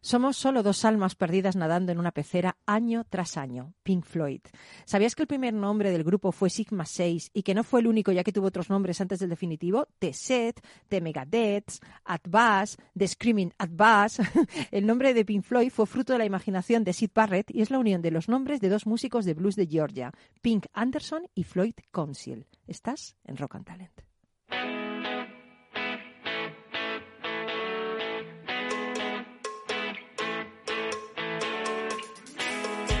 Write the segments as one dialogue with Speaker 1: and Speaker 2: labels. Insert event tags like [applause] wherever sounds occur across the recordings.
Speaker 1: Somos solo dos almas perdidas nadando en una pecera año tras año. Pink Floyd. ¿Sabías que el primer nombre del grupo fue Sigma 6 y que no fue el único ya que tuvo otros nombres antes del definitivo? The Set, The Megadeth, At Bass, The Screaming At Bass. [laughs] el nombre de Pink Floyd fue fruto de la imaginación de Sid Barrett y es la unión de los nombres de dos músicos de blues de Georgia, Pink Anderson y Floyd Council. Estás en Rock and Talent.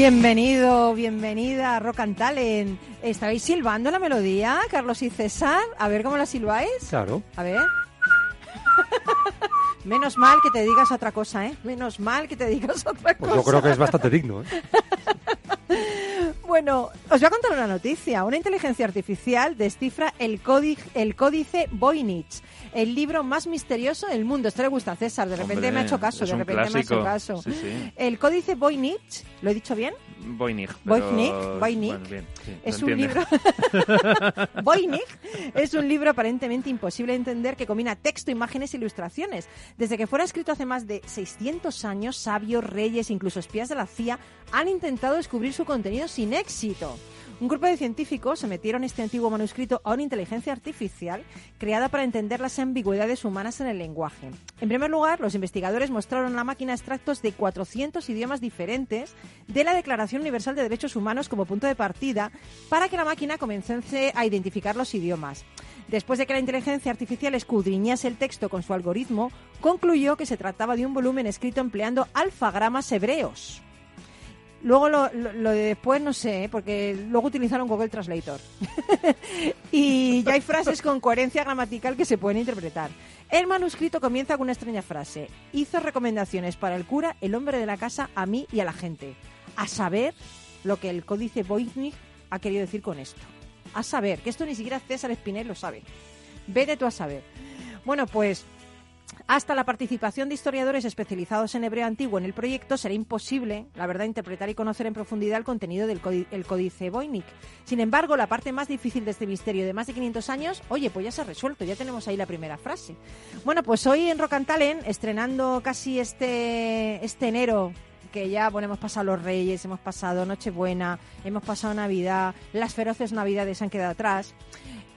Speaker 1: Bienvenido, bienvenida a Rock and Talent. ¿Estabais silbando la melodía, Carlos y César? A ver cómo la silbáis.
Speaker 2: Claro.
Speaker 1: A ver. [laughs] Menos mal que te digas otra cosa, ¿eh? Menos mal que te digas otra
Speaker 2: Pues
Speaker 1: cosa.
Speaker 2: yo creo que es bastante digno. ¿eh? [laughs]
Speaker 1: Bueno, os voy a contar una noticia. Una inteligencia artificial descifra el, códice, el códice Voynich, el libro más misterioso del mundo. Esto le gusta a César, de repente
Speaker 3: Hombre,
Speaker 1: me ha hecho caso, de repente me ha hecho caso.
Speaker 3: Sí, sí.
Speaker 1: El códice Voynich, ¿lo he dicho bien?
Speaker 3: Voynich.
Speaker 1: Voynich, Voynich.
Speaker 3: Bueno, bien, sí,
Speaker 1: Es
Speaker 3: se
Speaker 1: un
Speaker 3: entiende.
Speaker 1: libro. [laughs] Voynich es un libro aparentemente imposible de entender que combina texto, imágenes e ilustraciones. Desde que fuera escrito hace más de 600 años, sabios, reyes, incluso espías de la CIA han intentado descubrir su contenido sin éxito. Un grupo de científicos sometieron este antiguo manuscrito a una inteligencia artificial creada para entender las ambigüedades humanas en el lenguaje. En primer lugar, los investigadores mostraron a la máquina extractos de 400 idiomas diferentes de la Declaración Universal de Derechos Humanos como punto de partida para que la máquina comenzase a identificar los idiomas. Después de que la inteligencia artificial escudriñase el texto con su algoritmo, concluyó que se trataba de un volumen escrito empleando alfagramas hebreos. Luego lo, lo- de después no sé, ¿eh? porque luego utilizaron Google Translator. [laughs] y ya hay frases con coherencia gramatical que se pueden interpretar. El manuscrito comienza con una extraña frase. Hizo recomendaciones para el cura, el hombre de la casa, a mí y a la gente. A saber lo que el códice Voynich ha querido decir con esto. A saber, que esto ni siquiera César Espinel lo sabe. Vete tú a saber. Bueno, pues hasta la participación de historiadores especializados en hebreo antiguo en el proyecto será imposible, la verdad, interpretar y conocer en profundidad el contenido del códi- el códice Voynich. Sin embargo, la parte más difícil de este misterio de más de 500 años, oye, pues ya se ha resuelto, ya tenemos ahí la primera frase. Bueno, pues hoy en Rock and Talent, estrenando casi este, este enero que ya hemos pasado los Reyes, hemos pasado Nochebuena, hemos pasado Navidad, las feroces Navidades han quedado atrás.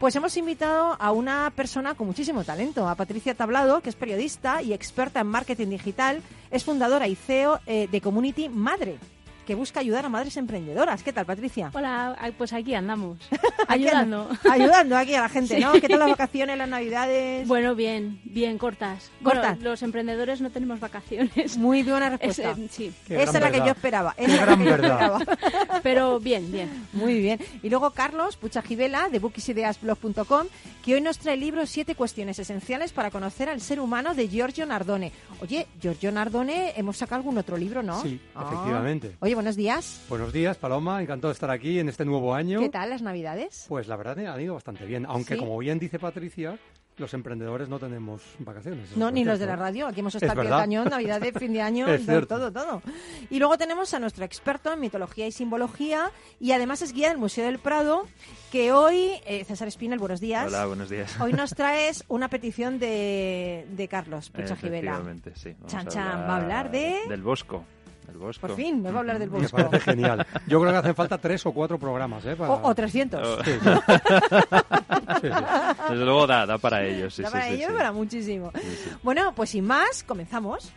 Speaker 1: Pues hemos invitado a una persona con muchísimo talento, a Patricia Tablado, que es periodista y experta en marketing digital, es fundadora y CEO eh, de Community Madre, que busca ayudar a madres emprendedoras. ¿Qué tal, Patricia?
Speaker 4: Hola, pues aquí andamos, [laughs] ayudando.
Speaker 1: ayudando aquí a la gente,
Speaker 4: Sí.
Speaker 1: ¿no? ¿Qué tal las vacaciones, las Navidades?
Speaker 4: Bueno, bien, bien, cortas.
Speaker 1: Cortas.
Speaker 4: Bueno, los emprendedores no tenemos vacaciones.
Speaker 1: Muy buena [laughs]
Speaker 4: Es,
Speaker 1: respuesta.
Speaker 4: eh, sí,
Speaker 2: Qué
Speaker 1: Esa es la que yo esperaba.
Speaker 2: Qué
Speaker 1: esa es la
Speaker 2: gran
Speaker 1: que yo
Speaker 2: verdad.
Speaker 1: esperaba. [laughs]
Speaker 4: pero bien, bien.
Speaker 1: Muy bien. Y luego Carlos Puchajivela, de bookisideasblog.com, que hoy nos trae el libro Siete cuestiones esenciales para conocer al ser humano de Giorgio Nardone. Oye, Giorgio Nardone, hemos sacado algún otro libro, ¿no?
Speaker 2: Sí,
Speaker 1: Ah.
Speaker 2: efectivamente.
Speaker 1: Oye, buenos días.
Speaker 2: Buenos días, Paloma. Encantado de estar aquí en este nuevo año.
Speaker 1: ¿Qué tal las Navidades?
Speaker 2: Pues la verdad han ido bastante bien. Aunque,
Speaker 1: ¿Sí?
Speaker 2: como bien dice Patricia, los emprendedores no tenemos vacaciones.
Speaker 1: No,
Speaker 2: es
Speaker 1: ni los de la radio. Aquí hemos
Speaker 2: Es
Speaker 1: estado del
Speaker 2: verdad.
Speaker 1: cañón, Navidades, fin de [laughs] año,
Speaker 2: Es
Speaker 1: todo, todo, todo. Y luego tenemos a nuestro experto en mitología y simbología y además es guía del Museo del Prado, que hoy, eh, César Espinel, buenos días.
Speaker 3: Hola, buenos días.
Speaker 1: Hoy nos [laughs] traes una petición de, de Carlos Puchajivela.
Speaker 3: Efectivamente, sí. Vamos
Speaker 1: Chan,
Speaker 3: a
Speaker 1: chan, va a hablar de-
Speaker 3: Del Bosco. Bosco.
Speaker 1: Por fin, me va a hablar del
Speaker 2: Me
Speaker 1: Bosco.
Speaker 2: parece genial. Yo creo que hacen falta tres o cuatro programas, ¿eh? Para...
Speaker 1: O, o 300.
Speaker 2: Sí, sí. [laughs] Sí, sí.
Speaker 3: Desde luego da, da para ellos. Sí,
Speaker 1: Da
Speaker 3: sí,
Speaker 1: para
Speaker 3: sí,
Speaker 1: ello
Speaker 3: sí.
Speaker 1: y para muchísimo.
Speaker 3: Sí, sí.
Speaker 1: Bueno, pues sin más, comenzamos.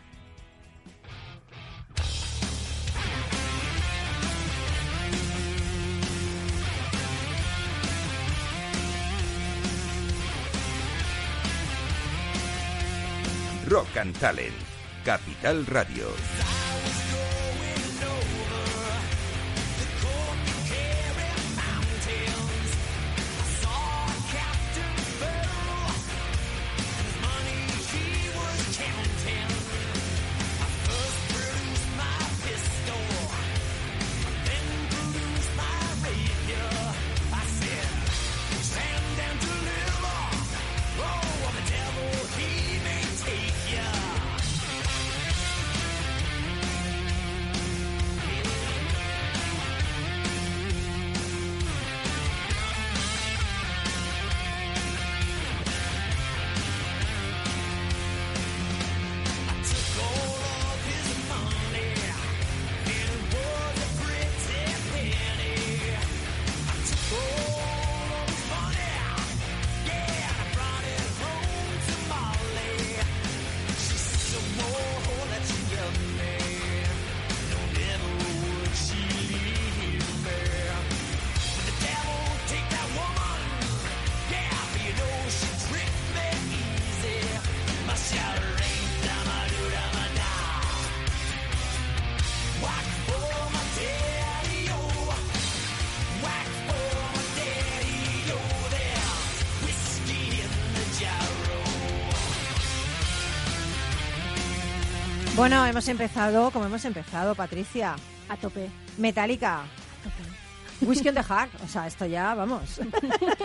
Speaker 5: Rock and Talent, Capital Radio.
Speaker 1: Bueno, hemos empezado, como hemos empezado, Patricia.
Speaker 4: A tope.
Speaker 1: Metallica. Whisky on the Heart. O sea, esto ya, vamos.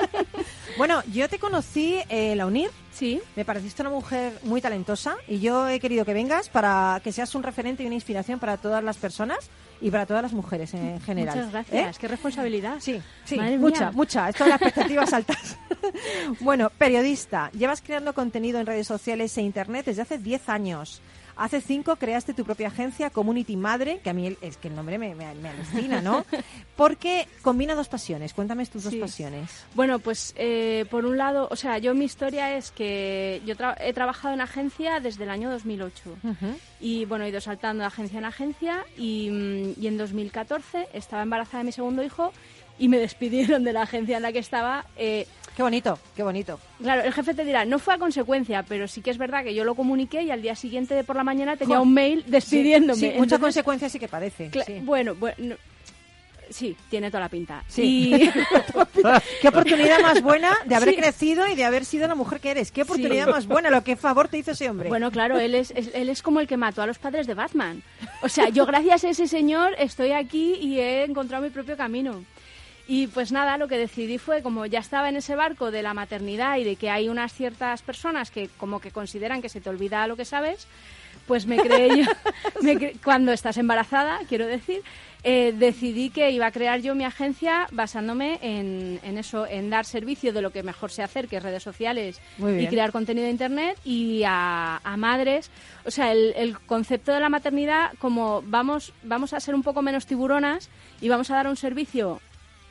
Speaker 1: [laughs] bueno, yo te conocí en la UNIR.
Speaker 4: Sí.
Speaker 1: Me pareciste una mujer muy talentosa y yo he querido que vengas para que seas un referente y una inspiración para todas las personas y para todas las mujeres en general.
Speaker 4: Muchas gracias.
Speaker 1: ¿Eh?
Speaker 4: Qué responsabilidad.
Speaker 1: Sí, sí,
Speaker 4: Madre
Speaker 1: mucha,
Speaker 4: mía.
Speaker 1: mucha. Esto de las expectativas [laughs] altas. [laughs] bueno, periodista. Llevas creando contenido en redes sociales e internet desde hace 10 años. Hace cinco creaste tu propia agencia, Community Madre, que a mí es que el nombre me, me, me alucina, ¿no? [laughs] Porque combina dos pasiones. Cuéntame tus dos pasiones.
Speaker 4: Bueno, pues eh, por un lado, o sea, yo mi historia es que yo tra- he trabajado en agencia desde el año 2008 y bueno, he ido saltando de agencia en agencia y, mm, y en 2014 estaba embarazada de mi segundo hijo y me [laughs] despidieron de la agencia en la que estaba. eh,
Speaker 1: Qué bonito, qué bonito.
Speaker 4: Claro, el jefe te dirá, no fue a consecuencia, pero sí que es verdad que yo lo comuniqué y al día siguiente de por la mañana tenía
Speaker 1: Jo.
Speaker 4: un mail despidiéndome.
Speaker 1: Sí, mucha
Speaker 4: Entonces,
Speaker 1: consecuencia sí que parece.
Speaker 4: cla-
Speaker 1: sí.
Speaker 4: Bueno, bueno, sí, tiene toda la pinta.
Speaker 1: Sí.
Speaker 4: Y- [laughs]
Speaker 1: Qué oportunidad más buena de haber
Speaker 4: Sí.
Speaker 1: crecido y de haber sido la mujer que eres. Qué oportunidad
Speaker 4: Sí.
Speaker 1: más buena. Lo que favor te hizo ese hombre.
Speaker 4: Bueno, claro, él es, es- él es como el que mató a los padres de Batman. O sea, yo gracias a ese señor estoy aquí y he encontrado mi propio camino. Y pues nada, lo que decidí fue, como ya estaba en ese barco de la maternidad y de que hay unas ciertas personas que como que consideran que se te olvida lo que sabes, pues me creé yo, [laughs] me cre- cuando estás embarazada, quiero decir, eh, decidí que iba a crear yo mi agencia basándome en, en eso, en dar servicio de lo que mejor sé hacer, que es redes sociales y crear contenido de internet y a, a madres. O sea, el, el concepto de la maternidad, como vamos, vamos a ser un poco menos tiburonas y vamos a dar un servicio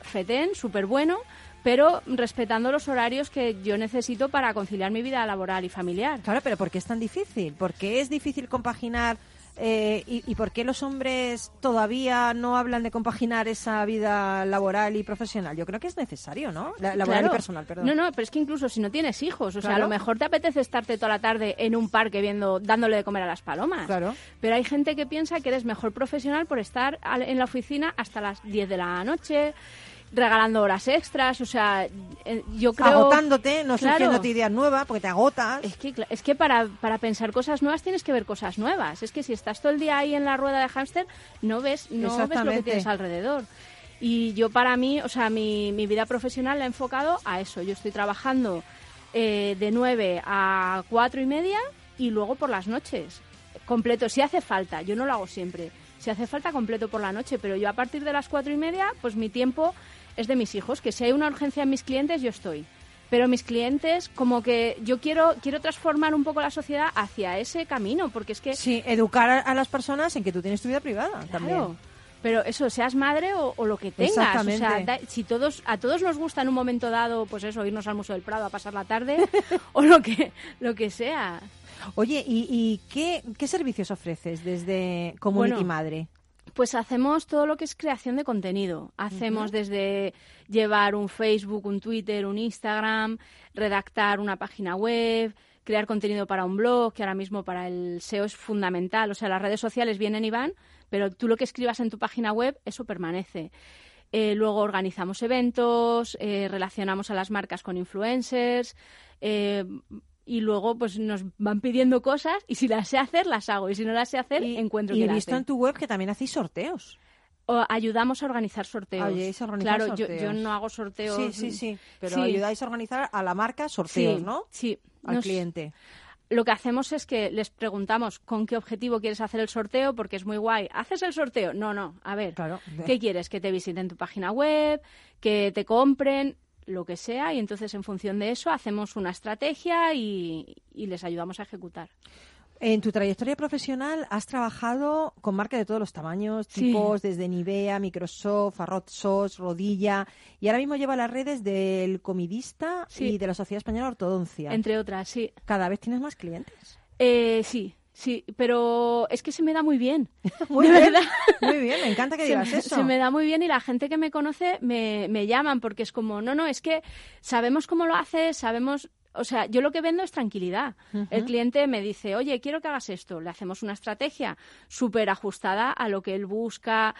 Speaker 4: fetén, súper bueno, pero respetando los horarios que yo necesito para conciliar mi vida laboral y familiar.
Speaker 1: Claro, pero ¿por qué es tan difícil? ¿Por qué es difícil compaginar eh, y, y por qué los hombres todavía no hablan de compaginar esa vida laboral y profesional? Yo creo que es necesario, ¿no? La- laboral
Speaker 4: Claro.
Speaker 1: y personal, perdón.
Speaker 4: No, no, pero es que incluso si no tienes hijos, o sea, a lo mejor te apetece estarte toda la tarde en un parque viendo, dándole de comer a las palomas.
Speaker 1: Claro.
Speaker 4: Pero hay gente que piensa que eres mejor profesional por estar en la oficina hasta las 10 de la noche, regalando horas extras, o sea, eh, yo creo...
Speaker 1: Agotándote, no
Speaker 4: Claro.
Speaker 1: surgiéndote ideas nuevas porque te agotas.
Speaker 4: Es que, es que para, para pensar cosas nuevas tienes que ver cosas nuevas. Es que si estás todo el día ahí en la rueda de hámster, no ves, no ves lo que tienes alrededor. Y yo para mí, o sea, mi, mi vida profesional la he enfocado a eso. Yo estoy trabajando eh, de 9 a 4 y media y luego por las noches. Completo, si hace falta, yo no lo hago siempre. Si hace falta, completo por la noche, pero yo a partir de las 4 y media, pues mi tiempo es de mis hijos. Que si hay una urgencia en mis clientes, yo estoy pero mis clientes como que yo quiero quiero transformar un poco la sociedad hacia ese camino porque es que
Speaker 1: Sí, educar a, las personas en que tú tienes tu vida privada también.
Speaker 4: pero eso seas madre o, o lo que tengas o sea da- si todos a todos nos gusta en un momento dado pues eso irnos al museo del Prado a pasar la tarde [laughs] o lo que lo que sea
Speaker 1: Oye, ¿y, y qué, qué servicios ofreces desde Community
Speaker 4: Bueno,
Speaker 1: Madre?
Speaker 4: Pues hacemos todo lo que es creación de contenido. Hacemos desde llevar un Facebook, un Twitter, un Instagram, redactar una página web, crear contenido para un blog, que ahora mismo para el SEO es fundamental. O sea, las redes sociales vienen y van, pero tú lo que escribas en tu página web, eso permanece. Eh, luego organizamos eventos, eh, relacionamos a las marcas con influencers. eh, y luego pues nos van pidiendo cosas y si las sé hacer las hago y si no las sé hacer
Speaker 1: Y,
Speaker 4: encuentro
Speaker 1: y
Speaker 4: que
Speaker 1: he visto
Speaker 4: hace.
Speaker 1: en tu web que también hacéis sorteos.
Speaker 4: O ayudamos a organizar sorteos.
Speaker 1: Ayudáis a organizar
Speaker 4: claro, yo-
Speaker 1: sorteos.
Speaker 4: Yo, no hago sorteos.
Speaker 1: Sí, sí, sí. Pero
Speaker 4: Sí.
Speaker 1: ayudáis a organizar a la marca sorteos,
Speaker 4: Sí,
Speaker 1: ¿no?
Speaker 4: Sí.
Speaker 1: Al
Speaker 4: Nos-
Speaker 1: cliente.
Speaker 4: Lo que hacemos es que les preguntamos con qué objetivo quieres hacer el sorteo, porque es muy guay. ¿Haces el sorteo? No, no. A ver,
Speaker 1: Claro.
Speaker 4: ¿qué quieres? Que te visiten tu página web, que te compren, lo que sea, y entonces en función de eso hacemos una estrategia y, y les ayudamos a ejecutar.
Speaker 1: En tu trayectoria profesional has trabajado con marcas de todos los tamaños,
Speaker 4: Sí.
Speaker 1: tipos, desde Nivea, Microsoft, Arroz Sos, Rodilla, y ahora mismo lleva las redes del Comidista
Speaker 4: Sí.
Speaker 1: y de la Sociedad Española de Ortodoncia.
Speaker 4: Entre otras, sí.
Speaker 1: Cada vez tienes más clientes.
Speaker 4: Eh, sí, sí, pero es que se me da muy bien. [laughs]
Speaker 1: Muy
Speaker 4: De
Speaker 1: bien,
Speaker 4: verdad.
Speaker 1: muy bien, me encanta que
Speaker 4: se,
Speaker 1: digas
Speaker 4: me,
Speaker 1: eso.
Speaker 4: se me da muy bien y la gente que me conoce me, me llaman porque es como, no, no, es que sabemos cómo lo haces, sabemos, o sea, yo lo que vendo es tranquilidad. El cliente me dice, oye, quiero que hagas esto. Le hacemos una estrategia súper ajustada a lo que él busca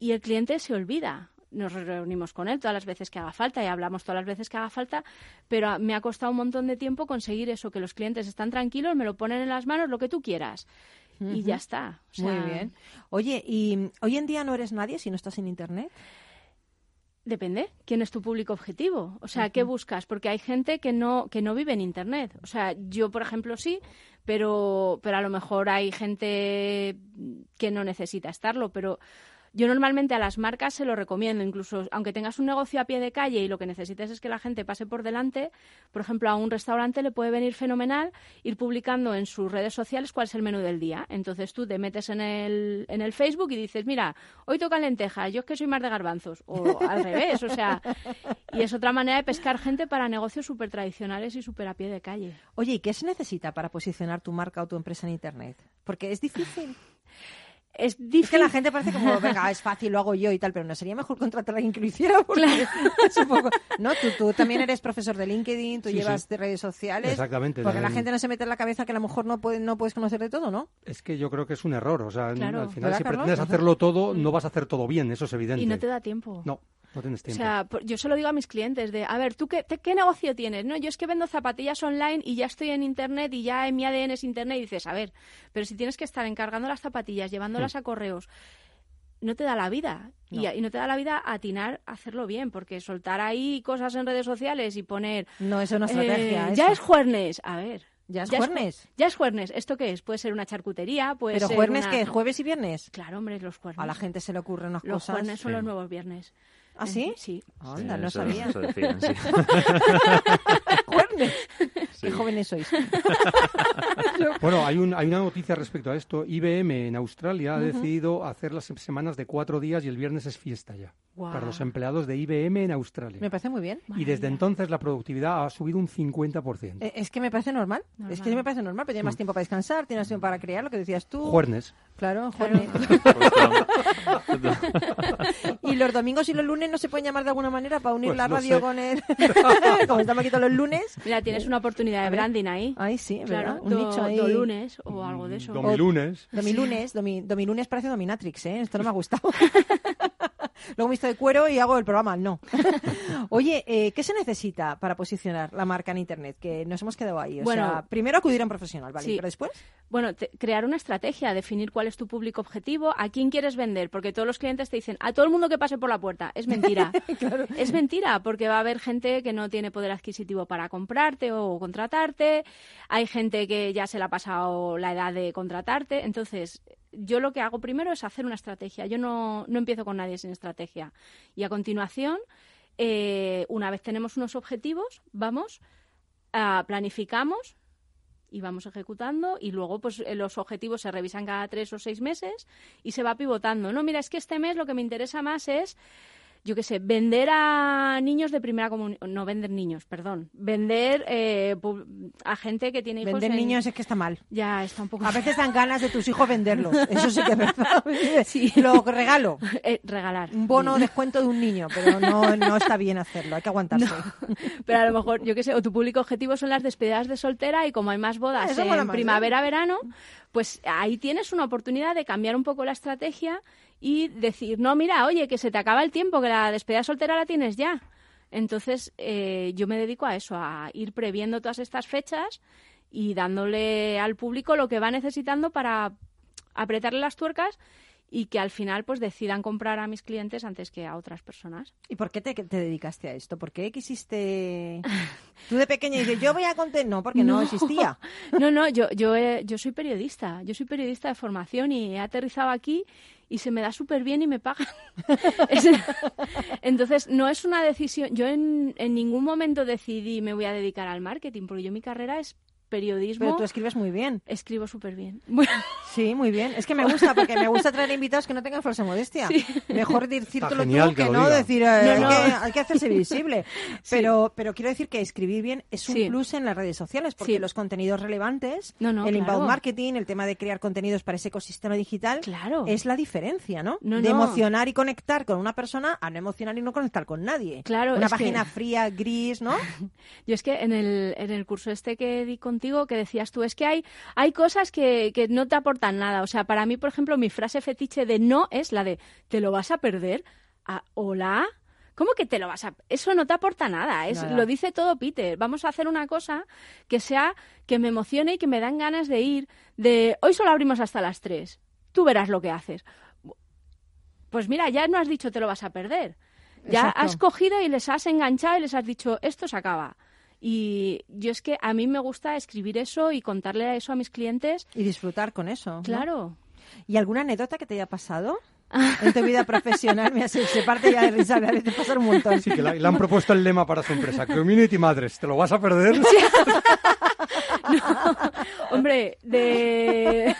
Speaker 4: y el cliente se olvida. Nos reunimos con él todas las veces que haga falta y hablamos todas las veces que haga falta, pero me ha costado un montón de tiempo conseguir eso, que los clientes están tranquilos, me lo ponen en las manos, lo que tú quieras. y ya está. O sea,
Speaker 1: Muy bien. Oye, ¿y hoy en día no eres nadie si no estás en Internet?
Speaker 4: Depende, ¿quién es tu público objetivo? O sea, ¿qué buscas? Porque hay gente que no, que no vive en Internet. O sea, yo, por ejemplo, sí, pero, pero a lo mejor hay gente que no necesita estarlo, pero yo normalmente a las marcas se lo recomiendo, incluso aunque tengas un negocio a pie de calle y lo que necesites es que la gente pase por delante, por ejemplo, a un restaurante le puede venir fenomenal ir publicando en sus redes sociales cuál es el menú del día. Entonces tú te metes en el, en el Facebook y dices, mira, hoy tocan lentejas, yo es que soy más de garbanzos, o [laughs] al revés, o sea, y es otra manera de pescar gente para negocios súper tradicionales y súper a pie de calle.
Speaker 1: Oye, ¿y qué se necesita para posicionar tu marca o tu empresa en Internet? Porque es difícil.
Speaker 4: Es
Speaker 1: Es
Speaker 4: difícil.
Speaker 1: que la gente parece como, venga, es fácil, lo hago yo y tal, pero no sería mejor contratar a alguien que lo hiciera. Porque [laughs] es un poco... No, tú, tú también eres profesor de LinkedIn, tú
Speaker 2: Sí,
Speaker 1: llevas
Speaker 2: sí.
Speaker 1: de redes sociales.
Speaker 2: Exactamente.
Speaker 1: Porque la
Speaker 2: En-
Speaker 1: gente no se mete en la cabeza que a lo mejor no, puede, no puedes conocer de todo, ¿no?
Speaker 2: Es que yo creo que es un error. O sea,
Speaker 4: Claro.
Speaker 2: al final,
Speaker 1: ¿Verdad,
Speaker 2: si
Speaker 1: Carlos?
Speaker 2: pretendes hacerlo todo, no vas a hacer todo bien, eso es evidente.
Speaker 4: Y no te da tiempo.
Speaker 2: No, no tienes
Speaker 4: O sea, por- yo se lo digo a mis clientes de, a ver, ¿tú qué, te- qué negocio tienes? No, yo es que vendo zapatillas online y ya estoy en internet y ya en mi ADN es internet y dices, a ver, pero si tienes que estar encargando las zapatillas, llevándolas
Speaker 2: Hmm.
Speaker 4: a correos, no te da la vida. Y,
Speaker 1: No.
Speaker 4: y no te da la vida atinar a hacerlo bien, porque soltar ahí cosas en redes sociales y poner...
Speaker 1: No, eso es una
Speaker 4: eh,
Speaker 1: estrategia.
Speaker 4: ya es jueves. A ver.
Speaker 1: ¿Ya es
Speaker 4: ju-
Speaker 1: jueves?
Speaker 4: Ya es jueves. ¿Esto qué es? Puede ser una charcutería, puede
Speaker 1: Pero
Speaker 4: ser
Speaker 1: jueves
Speaker 4: una-
Speaker 1: que jueves y viernes.
Speaker 4: Jueves hombre, los jueves.
Speaker 1: A la gente se le ocurren unas
Speaker 4: Los
Speaker 1: cosas.
Speaker 4: jueves son
Speaker 3: Sí.
Speaker 4: los nuevos viernes.
Speaker 1: ¿Ah, sí?
Speaker 4: Sí.
Speaker 1: Anda,
Speaker 3: Sí,
Speaker 1: no
Speaker 3: eso-
Speaker 1: sabía.
Speaker 3: eso decían, sí. [laughs] [laughs] [laughs]
Speaker 1: Qué jóvenes sois. [laughs]
Speaker 2: Bueno, hay, un, hay una noticia respecto a esto. IBM en Australia ha decidido hacer las semanas de cuatro días y el viernes es fiesta ya. Para los empleados de IBM en Australia.
Speaker 1: Me parece muy bien.
Speaker 2: Y desde entonces la productividad ha subido un 50%.
Speaker 1: Eh, Es que me parece normal. Es que me parece normal, pero tienes más tiempo para descansar, tienes más tiempo para crear, lo que decías tú.
Speaker 2: Juernes.
Speaker 1: Claro,
Speaker 4: Claro.
Speaker 1: jueves. [laughs] y los domingos y los lunes no se pueden llamar de alguna manera para unir
Speaker 2: Pues
Speaker 1: la
Speaker 2: no
Speaker 1: radio
Speaker 2: sé.
Speaker 1: con el. Como estamos aquí todos los lunes.
Speaker 4: Mira, tienes una oportunidad de branding ahí.
Speaker 1: Ay, sí,
Speaker 4: claro,
Speaker 1: ¿verdad? Un
Speaker 4: do,
Speaker 1: nicho ahí.
Speaker 4: do lunes o algo de eso.
Speaker 2: Domilunes.
Speaker 1: Domilunes, domi, domilunes parece dominatrix, ¿eh? Esto no me ha gustado. [laughs] Luego me visto de cuero y hago el programa, no. [laughs] Oye, eh, ¿qué se necesita para posicionar la marca en Internet? Que nos hemos quedado ahí. O
Speaker 4: Bueno.
Speaker 1: sea, primero acudir a un profesional, ¿vale?
Speaker 4: Sí.
Speaker 1: Pero después,
Speaker 4: Bueno, te- crear una estrategia, definir cuál es tu público objetivo, a quién quieres vender, porque todos los clientes te dicen a todo el mundo que pase por la puerta. Es mentira. [laughs] Es mentira, porque va a haber gente que no tiene poder adquisitivo para comprarte o contratarte. Hay gente que ya se le ha pasado la edad de contratarte. Entonces, yo lo que hago primero es hacer una estrategia. Yo no, no empiezo con nadie sin estrategia. Y a continuación, eh, una vez tenemos unos objetivos, vamos, ah, planificamos y vamos ejecutando y luego pues eh, los objetivos se revisan cada tres o seis meses y se va pivotando. No, mira, es que este mes lo que me interesa más es yo qué sé, vender a niños de primera comunión, no vender niños, perdón, vender eh, a gente que tiene hijos
Speaker 1: vender
Speaker 4: en-
Speaker 1: niños es que está mal.
Speaker 4: ya está un poco
Speaker 1: A veces dan ganas de tus hijos venderlos. [laughs] Eso sí que es verdad. [laughs]
Speaker 4: Sí.
Speaker 1: Lo regalo. [laughs]
Speaker 4: Eh, regalar.
Speaker 1: Un bono descuento de un niño, pero no, no está bien hacerlo. Hay que aguantarse.
Speaker 4: Pero a lo mejor, yo qué sé, o tu público objetivo son las despedidas de soltera y como hay más bodas
Speaker 1: Eso
Speaker 4: en
Speaker 1: más, ¿eh?
Speaker 4: primavera-verano, pues ahí tienes una oportunidad de cambiar un poco la estrategia y decir, no, mira, oye, que se te acaba el tiempo, que la despedida soltera la tienes ya. Entonces, eh, yo me dedico a eso, a ir previendo todas estas fechas y dándole al público lo que va necesitando para apretarle las tuercas y que al final pues decidan comprar a mis clientes antes que a otras personas.
Speaker 1: ¿Y por qué te, te dedicaste a esto? ¿Por qué quisiste...? Tú de pequeña dices, yo voy a contar... No, porque no, [laughs]
Speaker 4: No.
Speaker 1: existía.
Speaker 4: No, no, yo, yo, he- yo soy periodista, yo soy periodista de formación y he aterrizado aquí y se me da súper bien y me pagan. [laughs] Es- Entonces, no es una decisión, yo en, en ningún momento decidí me voy a dedicar al marketing, porque yo mi carrera es periodismo,
Speaker 1: Pero tú escribes muy bien.
Speaker 4: escribo súper bien. [laughs]
Speaker 1: Sí, muy bien. Es que me gusta, porque me gusta traer invitados que no tengan falsa modestia. Mejor [laughs] decírtelo
Speaker 2: genial
Speaker 1: tú
Speaker 2: que
Speaker 1: que no
Speaker 2: diga.
Speaker 1: decir, eh,
Speaker 4: No,
Speaker 1: hay. Que, hay que hacerse visible. [laughs] Pero, pero quiero decir que escribir bien es un
Speaker 4: Sí.
Speaker 1: plus en las redes sociales, porque
Speaker 4: Sí.
Speaker 1: los contenidos relevantes,
Speaker 4: No, no,
Speaker 1: el
Speaker 4: claro.
Speaker 1: inbound marketing, el tema de crear contenidos para ese ecosistema digital,
Speaker 4: Claro.
Speaker 1: es la diferencia, ¿no?
Speaker 4: No,
Speaker 1: de
Speaker 4: no.
Speaker 1: emocionar y conectar con una persona a no emocionar y no conectar con nadie.
Speaker 4: Claro,
Speaker 1: Una
Speaker 4: que-
Speaker 1: página fría, gris, ¿no?
Speaker 4: Yo es que en el, en el curso este que di contigo, que decías tú, es que hay, hay cosas que, que no te aportan nada. O sea, para mí, por ejemplo, mi frase fetiche de no es la de ¿te lo vas a perder? Ah, Hola, ¿Cómo que te lo vas a...? Eso no te aporta nada, es,
Speaker 1: Nada.
Speaker 4: lo dice todo Peter. Vamos a hacer una cosa que sea, que me emocione y que me dan ganas de ir, de hoy solo abrimos hasta las 3, tú verás lo que haces. Pues mira, ya no has dicho te lo vas a perder. Ya
Speaker 1: Exacto.
Speaker 4: has cogido y les has enganchado y les has dicho esto se acaba. Y yo es que a mí me gusta escribir eso y contarle eso a mis clientes.
Speaker 1: Y disfrutar con eso. ¿no?
Speaker 4: Claro.
Speaker 1: ¿Y alguna anécdota que te haya pasado en tu vida profesional? Mira, se, se parte ya de risa, me te pasar un montón.
Speaker 2: Sí, que le han propuesto el lema para su empresa. Community Madres, ¿te lo vas a perder? [laughs] [laughs]
Speaker 4: Hombre, de.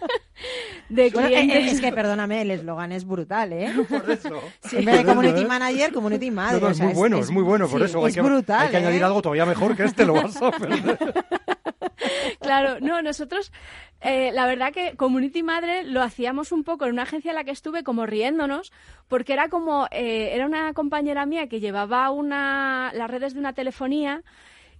Speaker 4: [laughs] de
Speaker 1: Bueno, eh,
Speaker 4: clientes.
Speaker 1: eh, es que, perdóname, el eslogan es brutal, ¿eh? [laughs]
Speaker 2: Por eso.
Speaker 1: en vez de
Speaker 2: eso,
Speaker 1: community
Speaker 2: ¿eh?
Speaker 1: manager, community madre.
Speaker 2: No, no,
Speaker 1: o
Speaker 2: es
Speaker 1: sea,
Speaker 2: muy bueno, es, muy bueno, por
Speaker 1: sí,
Speaker 2: eso hay
Speaker 1: es
Speaker 2: que,
Speaker 1: brutal,
Speaker 2: hay que añadir algo todavía mejor que este, lo vas a perder.
Speaker 4: Claro, no, nosotros, eh, la verdad que Community Madre lo hacíamos un poco en una agencia en la que estuve como riéndonos, porque era como, eh, era una compañera mía que llevaba una, las redes de una telefonía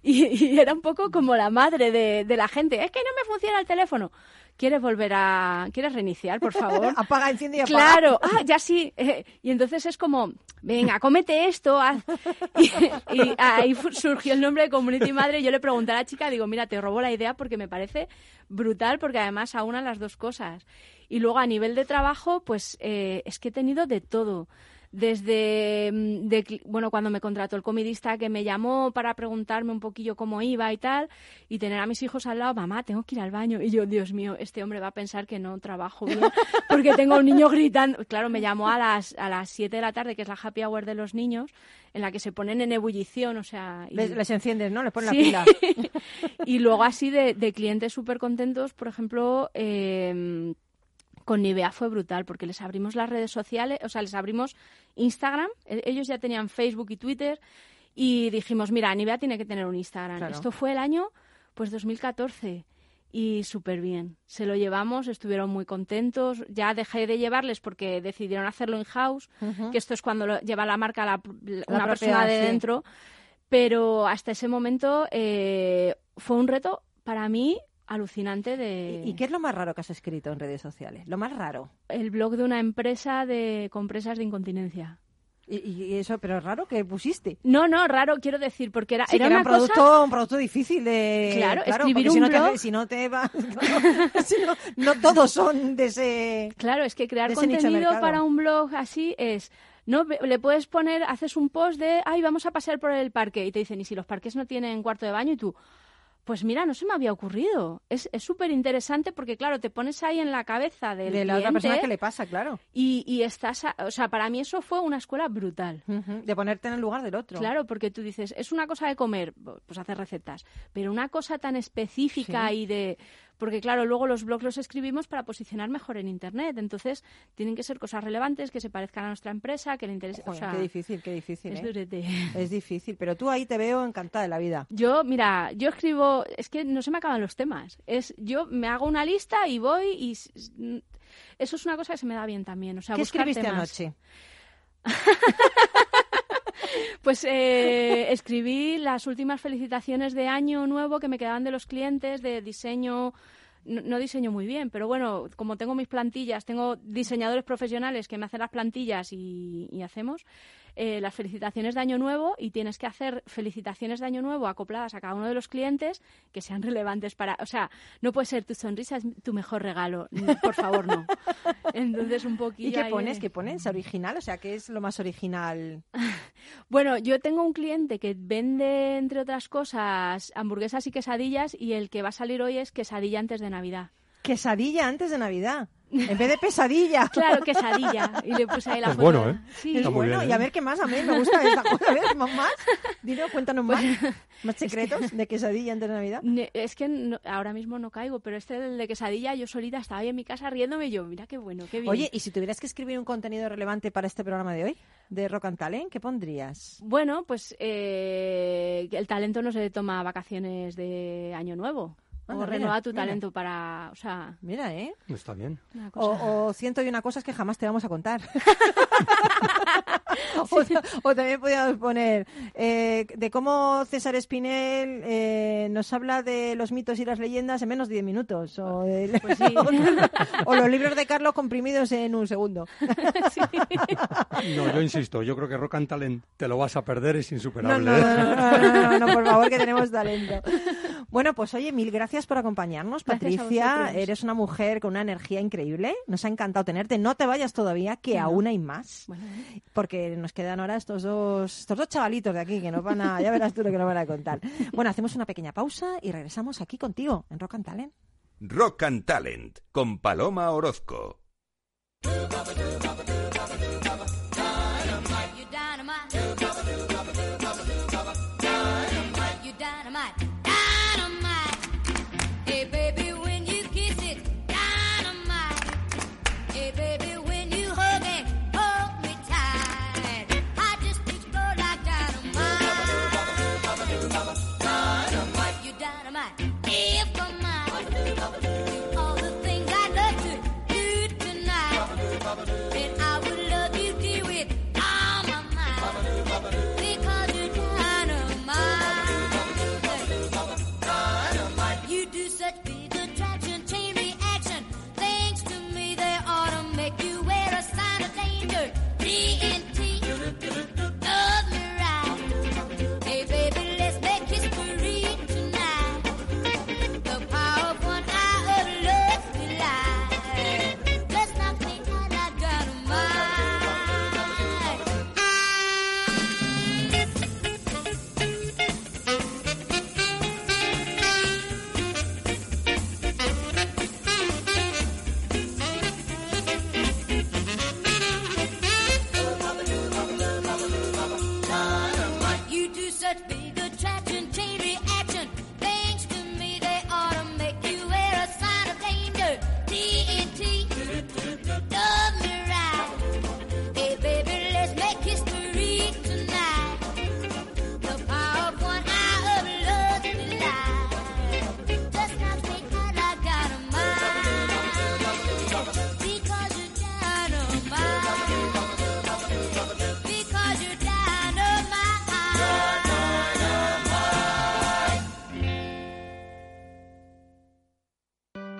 Speaker 4: y, y era un poco como la madre de, de la gente. Es que no me funciona el teléfono. ¿Quieres volver a, quieres reiniciar, por favor? [laughs]
Speaker 1: Apaga, enciende y apaga.
Speaker 4: Claro, ah, ya sí. eh, y entonces es como, venga, cómete esto. haz. [laughs] Y, y ahí surgió el nombre de Community Madre. Y yo le pregunté a la chica, digo, mira, te robo la idea porque me parece brutal, porque además aunan las dos cosas. Y luego a nivel de trabajo, pues eh, es que he tenido de todo. Desde, mm, de bueno, cuando me contrató el comidista que me llamó para preguntarme un poquillo cómo iba y tal, y tener a mis hijos al lado, mamá, tengo que ir al baño. Y yo, Dios mío, este hombre va a pensar que no trabajo bien porque tengo a un niño gritando. Claro, me llamó a las, a las 7 de la tarde, que es la happy hour de los niños, en la que se ponen en ebullición, o sea... y-
Speaker 1: Les, les enciendes, ¿no? Les pones
Speaker 4: Sí.
Speaker 1: la pila. [laughs]
Speaker 4: y luego así de, de clientes súper contentos, por ejemplo, eh, con Nivea fue brutal porque les abrimos las redes sociales, o sea, les abrimos Instagram, e- ellos ya tenían Facebook y Twitter y dijimos, mira, Nivea tiene que tener un Instagram.
Speaker 1: Claro.
Speaker 4: Esto fue el año, pues 2014 y súper bien. Se lo llevamos, estuvieron muy contentos. Ya dejé de llevarles porque decidieron hacerlo in-house, que esto es cuando lo lleva la marca la- una
Speaker 1: propiedad,
Speaker 4: persona de
Speaker 1: sí.
Speaker 4: dentro. Pero hasta ese momento eh, fue un reto para mí alucinante de
Speaker 1: ¿Y, y qué es lo más raro que has escrito en redes sociales? Lo más raro.
Speaker 4: el blog de una empresa de compresas de incontinencia.
Speaker 1: Y, eso, pero raro que pusiste.
Speaker 4: No, no, raro quiero decir, porque era,
Speaker 1: Sí,
Speaker 4: era
Speaker 1: que era
Speaker 4: una
Speaker 1: un producto,
Speaker 4: cosa...
Speaker 1: un producto difícil de...
Speaker 4: Claro, escribir
Speaker 1: porque
Speaker 4: un
Speaker 1: si no
Speaker 4: blog-
Speaker 1: Te, si no te va... [laughs] [laughs] si no, no todos son de ese...
Speaker 4: Claro, es que crear contenido para un blog así es... No, le puedes poner, haces un post de, ay, vamos a pasear por el parque, y te dicen, ¿y si los parques no tienen cuarto de baño? Y tú, pues mira, no se me había ocurrido. Es súper interesante porque, claro, te pones ahí en la cabeza del
Speaker 1: de la otra persona que le pasa, claro.
Speaker 4: y, y estás, a- o sea, para mí eso fue una escuela brutal.
Speaker 1: De ponerte en el lugar del otro.
Speaker 4: Claro, porque tú dices, es una cosa de comer, pues hacer recetas, pero una cosa tan específica
Speaker 1: Sí.
Speaker 4: y de... Porque claro, luego los blogs los escribimos para posicionar mejor en Internet, entonces tienen que ser cosas relevantes, que se parezcan a nuestra empresa, que le interese...
Speaker 1: Joder,
Speaker 4: o sea,
Speaker 1: qué difícil, qué difícil.
Speaker 4: es
Speaker 1: ¿eh? Es difícil, pero tú ahí te veo encantada de la vida.
Speaker 4: Yo, mira, yo escribo, es que no se me acaban los temas. Es, yo me hago una lista y voy y eso es una cosa que se me da bien también. O sea,
Speaker 1: ¿Qué
Speaker 4: buscar
Speaker 1: escribiste
Speaker 4: temas.
Speaker 1: anoche? [laughs]
Speaker 4: Pues eh, escribí las últimas felicitaciones de año nuevo que me quedaban de los clientes de diseño. No, diseño muy bien, pero bueno, como tengo mis plantillas, tengo diseñadores profesionales que me hacen las plantillas y hacemos eh, las felicitaciones de Año Nuevo y tienes que hacer felicitaciones de Año Nuevo acopladas a cada uno de los clientes que sean relevantes para... O sea, no puede ser tu sonrisa es tu mejor regalo. Por favor, no. [laughs] Entonces, un poquillo...
Speaker 1: ¿Y qué pones?
Speaker 4: de-
Speaker 1: ¿Qué pones? ¿Original? O sea, ¿qué es lo más original? [laughs]
Speaker 4: Bueno, yo tengo un cliente que vende, entre otras cosas, hamburguesas y quesadillas y el que va a salir hoy es quesadilla antes de Navidad.
Speaker 1: Quesadilla antes de Navidad. En vez de pesadilla.
Speaker 4: Claro, quesadilla. Y le puse ahí la
Speaker 2: Es
Speaker 4: foto.
Speaker 2: bueno, ¿eh?
Speaker 4: Sí.
Speaker 1: Es
Speaker 2: Está muy
Speaker 1: bueno,
Speaker 2: bien,
Speaker 1: y a
Speaker 2: ¿eh?
Speaker 1: ver qué más, a mí me gusta esta cosa. A ver, ¿más? más? Dilo, cuéntanos más. ¿Más [laughs] secretos de quesadilla antes de Navidad?
Speaker 4: Es que no- ahora mismo no caigo, pero este del de quesadilla, yo solita estaba ahí en mi casa riéndome y yo, mira qué bueno, qué bien.
Speaker 1: Oye, ¿y si tuvieras que escribir un contenido relevante para este programa de hoy, de Rock and Talent, qué pondrías?
Speaker 4: Bueno, pues eh, el talento no se toma vacaciones de Año Nuevo.
Speaker 1: Anda,
Speaker 4: o renueva tu
Speaker 1: mira.
Speaker 4: talento para... O sea,
Speaker 1: Mira, ¿eh?
Speaker 2: Está bien.
Speaker 4: una cosa...
Speaker 1: O, o ciento y una cosas que jamás te vamos a contar. [laughs] [laughs] o, o también podríamos poner eh, de cómo César Espinel eh, nos habla de los mitos y las leyendas en menos de 10 minutos. O, de- [laughs]
Speaker 4: Pues sí. [laughs]
Speaker 1: o los libros de Carlos comprimidos en un segundo.
Speaker 2: No, yo insisto, yo creo que Rock and Talent te lo vas a perder, es insuperable.
Speaker 1: no, no, no, no, no, no, por favor, que tenemos talento. Bueno, pues oye, mil gracias por acompañarnos,
Speaker 4: Gracias
Speaker 1: Patricia. Eres una mujer con una energía increíble. Nos ha encantado tenerte. No te vayas todavía, que aún hay más.
Speaker 4: Bueno.
Speaker 1: Porque nos quedan ahora estos dos, estos dos chavalitos de aquí que nos van a, ya verás tú lo que nos van a contar. Bueno, hacemos una pequeña pausa y regresamos aquí contigo en Rock and Talent.
Speaker 5: Rock and Talent con Paloma Orozco.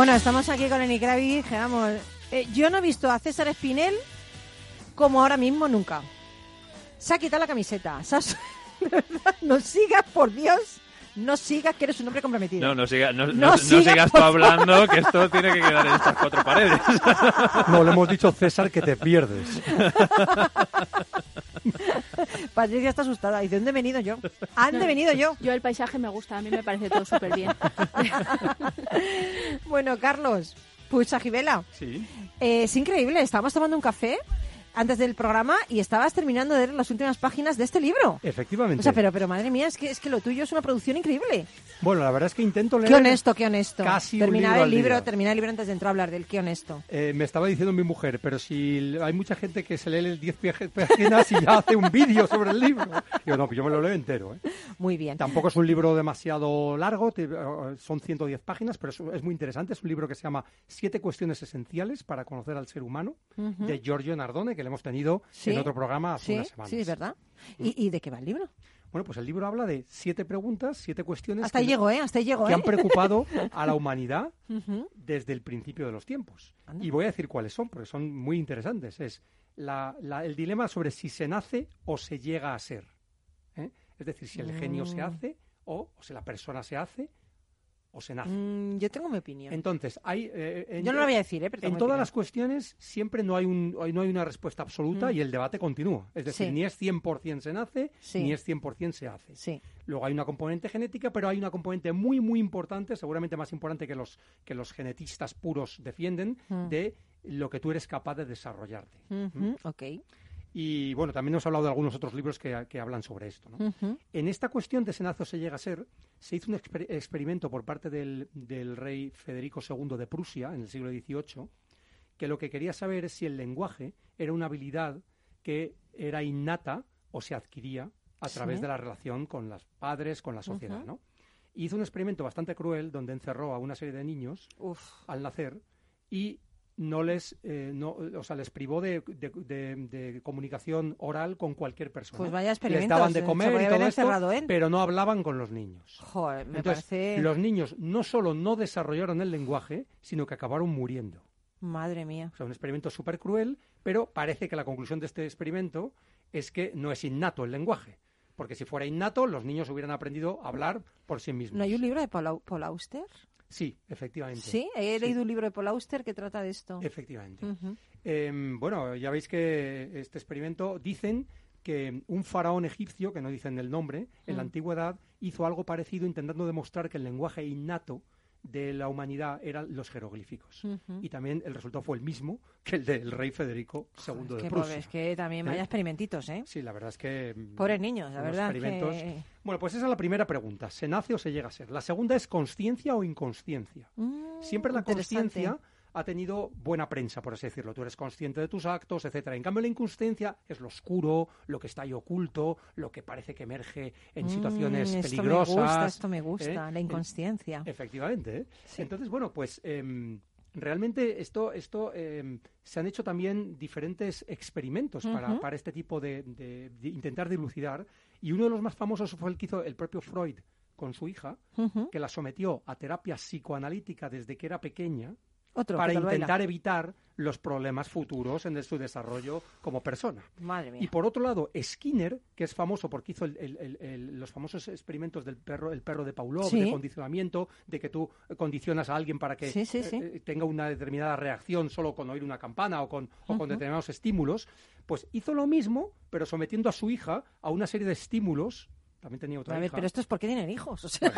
Speaker 1: Bueno, estamos aquí con Lenny Kravitz, vamos. eh, yo no he visto a César Espinel como ahora mismo nunca. Se ha quitado la camiseta. Se ha su- [laughs] De verdad, no sigas, por Dios. No sigas, que eres un hombre comprometido.
Speaker 3: No, no, siga- no,
Speaker 1: No
Speaker 3: no- no
Speaker 1: sigas,
Speaker 3: sigas tú hablando, que esto tiene que quedar en estas cuatro paredes.
Speaker 2: No, le hemos dicho, César, que te pierdes. [laughs] [laughs]
Speaker 1: Patricia está asustada. ¿Y de dónde he venido yo? ¿A dónde he venido yo?
Speaker 4: Yo el paisaje me gusta, a mí me parece todo súper bien. [laughs]
Speaker 1: Bueno, Carlos, pues Gibela.
Speaker 2: Sí.
Speaker 1: Eh, es increíble, estábamos tomando un café antes del programa y estabas terminando de leer las últimas páginas de este libro.
Speaker 2: Efectivamente.
Speaker 1: O sea, pero, pero madre mía, es que, es que lo tuyo es una producción increíble.
Speaker 2: Bueno, la verdad es que intento leer...
Speaker 1: Qué honesto, qué honesto.
Speaker 2: Casi
Speaker 1: terminar el libro, terminar el libro antes de entrar a hablar del qué honesto.
Speaker 2: Eh, me estaba diciendo mi mujer, pero si hay mucha gente que se lee el 10 pie- páginas y ya hace un vídeo sobre el libro. Digo, no, yo me lo leo entero. ¿eh?
Speaker 1: Muy bien.
Speaker 2: Tampoco es un libro demasiado largo, te- eh, son 110 páginas, pero es, es muy interesante. Es un libro que se llama Siete cuestiones esenciales para conocer al ser humano, de Giorgio Nardone, que le hemos tenido
Speaker 1: Sí,
Speaker 2: en otro programa hace
Speaker 1: sí,
Speaker 2: unas semanas.
Speaker 1: sí, es verdad. ¿Y, y de qué va el libro?
Speaker 2: Bueno, pues el libro habla de siete preguntas, siete cuestiones
Speaker 1: Hasta
Speaker 2: que,
Speaker 1: llego, ¿eh? Hasta llego,
Speaker 2: que
Speaker 1: ¿eh?
Speaker 2: han preocupado a la humanidad [laughs] desde el principio de los tiempos.
Speaker 1: Anda.
Speaker 2: Y voy a decir cuáles son, porque son muy interesantes. Es la- la- el dilema sobre si se nace o se llega a ser. ¿eh? Es decir, si el genio se
Speaker 1: Mm.
Speaker 2: hace o, o si la persona se hace o se nace.
Speaker 1: Mm, yo tengo mi opinión.
Speaker 2: Entonces, hay... eh, en-
Speaker 1: Yo no la voy a decir, ¿eh? Pero
Speaker 2: en todas las cuestiones siempre no hay, un, no hay una respuesta absoluta
Speaker 1: Mm.
Speaker 2: y el debate continúa. Es decir,
Speaker 1: Sí.
Speaker 2: ni es 100% se nace,
Speaker 1: Sí.
Speaker 2: ni es 100% se hace.
Speaker 1: Sí.
Speaker 2: Luego hay una componente genética, pero hay una componente muy, muy importante, seguramente más importante que los, que los genetistas puros defienden,
Speaker 1: Mm.
Speaker 2: de lo que tú eres capaz de desarrollarte.
Speaker 1: Ujú, Ok.
Speaker 2: Y bueno, también ha hablado de algunos otros libros que, que hablan sobre esto. En esta cuestión de se nace o se llega a ser, se hizo un exper- experimento por parte del, del rey Federico II de Prusia en el siglo XVIII, que lo que quería saber es si el lenguaje era una habilidad que era innata o se adquiría a
Speaker 1: Sí.
Speaker 2: través de la relación con los padres, con la sociedad. Hizo un experimento bastante cruel donde encerró a una serie de niños
Speaker 1: Uf.
Speaker 2: al nacer y no les, eh, no, o sea, les privó de, de- de- de comunicación oral con cualquier persona.
Speaker 1: Pues vaya
Speaker 2: Les daban de comer y todo esto, pero no hablaban con los niños.
Speaker 1: Joder, me
Speaker 2: Entonces,
Speaker 1: parece...
Speaker 2: los niños no solo no desarrollaron el lenguaje, sino que acabaron muriendo.
Speaker 1: Madre mía.
Speaker 2: O sea, un experimento súper cruel, pero parece que la conclusión de este experimento es que no es innato el lenguaje. Porque si fuera innato, los niños hubieran aprendido a hablar por sí mismos.
Speaker 1: ¿No hay un libro de Paul, Au- Paul Auster?
Speaker 2: Sí, efectivamente.
Speaker 1: Sí, he
Speaker 2: Sí.
Speaker 1: leído un libro de Paul Auster que trata de esto.
Speaker 2: Efectivamente.
Speaker 1: Ujú.
Speaker 2: Em, bueno, ya veis que este experimento dicen que un faraón egipcio, que no dicen el nombre, en la
Speaker 1: Mm.
Speaker 2: antigüedad hizo algo parecido intentando demostrar que el lenguaje innato de la humanidad eran los jeroglíficos. Y también el resultado fue el mismo que el del rey Federico II de
Speaker 1: que,
Speaker 2: Prusia.
Speaker 1: es que también
Speaker 2: ¿Eh?
Speaker 1: vaya experimentitos, ¿eh?
Speaker 2: Sí, la verdad es que... mm,
Speaker 1: Pobres niños, la verdad
Speaker 2: experimentos.
Speaker 1: que-
Speaker 2: Bueno, pues esa es la primera pregunta. ¿Se nace o se llega a ser? La segunda es consciencia o inconsciencia.
Speaker 1: Mm,
Speaker 2: Siempre la
Speaker 1: interesante.
Speaker 2: Ha tenido buena prensa, por así decirlo. Tú eres consciente de tus actos, etcétera. En cambio, la inconsciencia es lo oscuro, lo que está ahí oculto, lo que parece que emerge en
Speaker 1: Mm,
Speaker 2: situaciones
Speaker 1: esto
Speaker 2: peligrosas.
Speaker 1: Me gusta, esto me gusta,
Speaker 2: ¿eh?
Speaker 1: la
Speaker 2: En-
Speaker 1: inconsciencia.
Speaker 2: Efectivamente. ¿eh?
Speaker 1: Sí.
Speaker 2: Entonces, bueno, pues em, realmente esto, esto em, se han hecho también diferentes experimentos para, para este tipo de, de- de intentar dilucidar. Y uno de los más famosos fue el que hizo el propio Freud con su hija, que la sometió a terapia psicoanalítica desde que era pequeña
Speaker 1: Otro
Speaker 2: para
Speaker 1: baila.
Speaker 2: intentar evitar los problemas futuros en su desarrollo como persona.
Speaker 1: Madre mía.
Speaker 2: Y por otro lado, Skinner, que es famoso porque hizo el- el- el- el- los famosos experimentos del perro, el perro de Pavlov,
Speaker 1: Sí.
Speaker 2: de condicionamiento, de que tú condicionas a alguien para que
Speaker 1: Sí, sí,
Speaker 2: eh, eh, tenga una determinada reacción solo con oír una campana o con, o con
Speaker 1: Ujú.
Speaker 2: determinados estímulos, pues hizo lo mismo, pero sometiendo a su hija a una serie de estímulos. También tenía otra
Speaker 1: A ver,
Speaker 2: hija.
Speaker 1: pero esto es porque tienen hijos. O sea,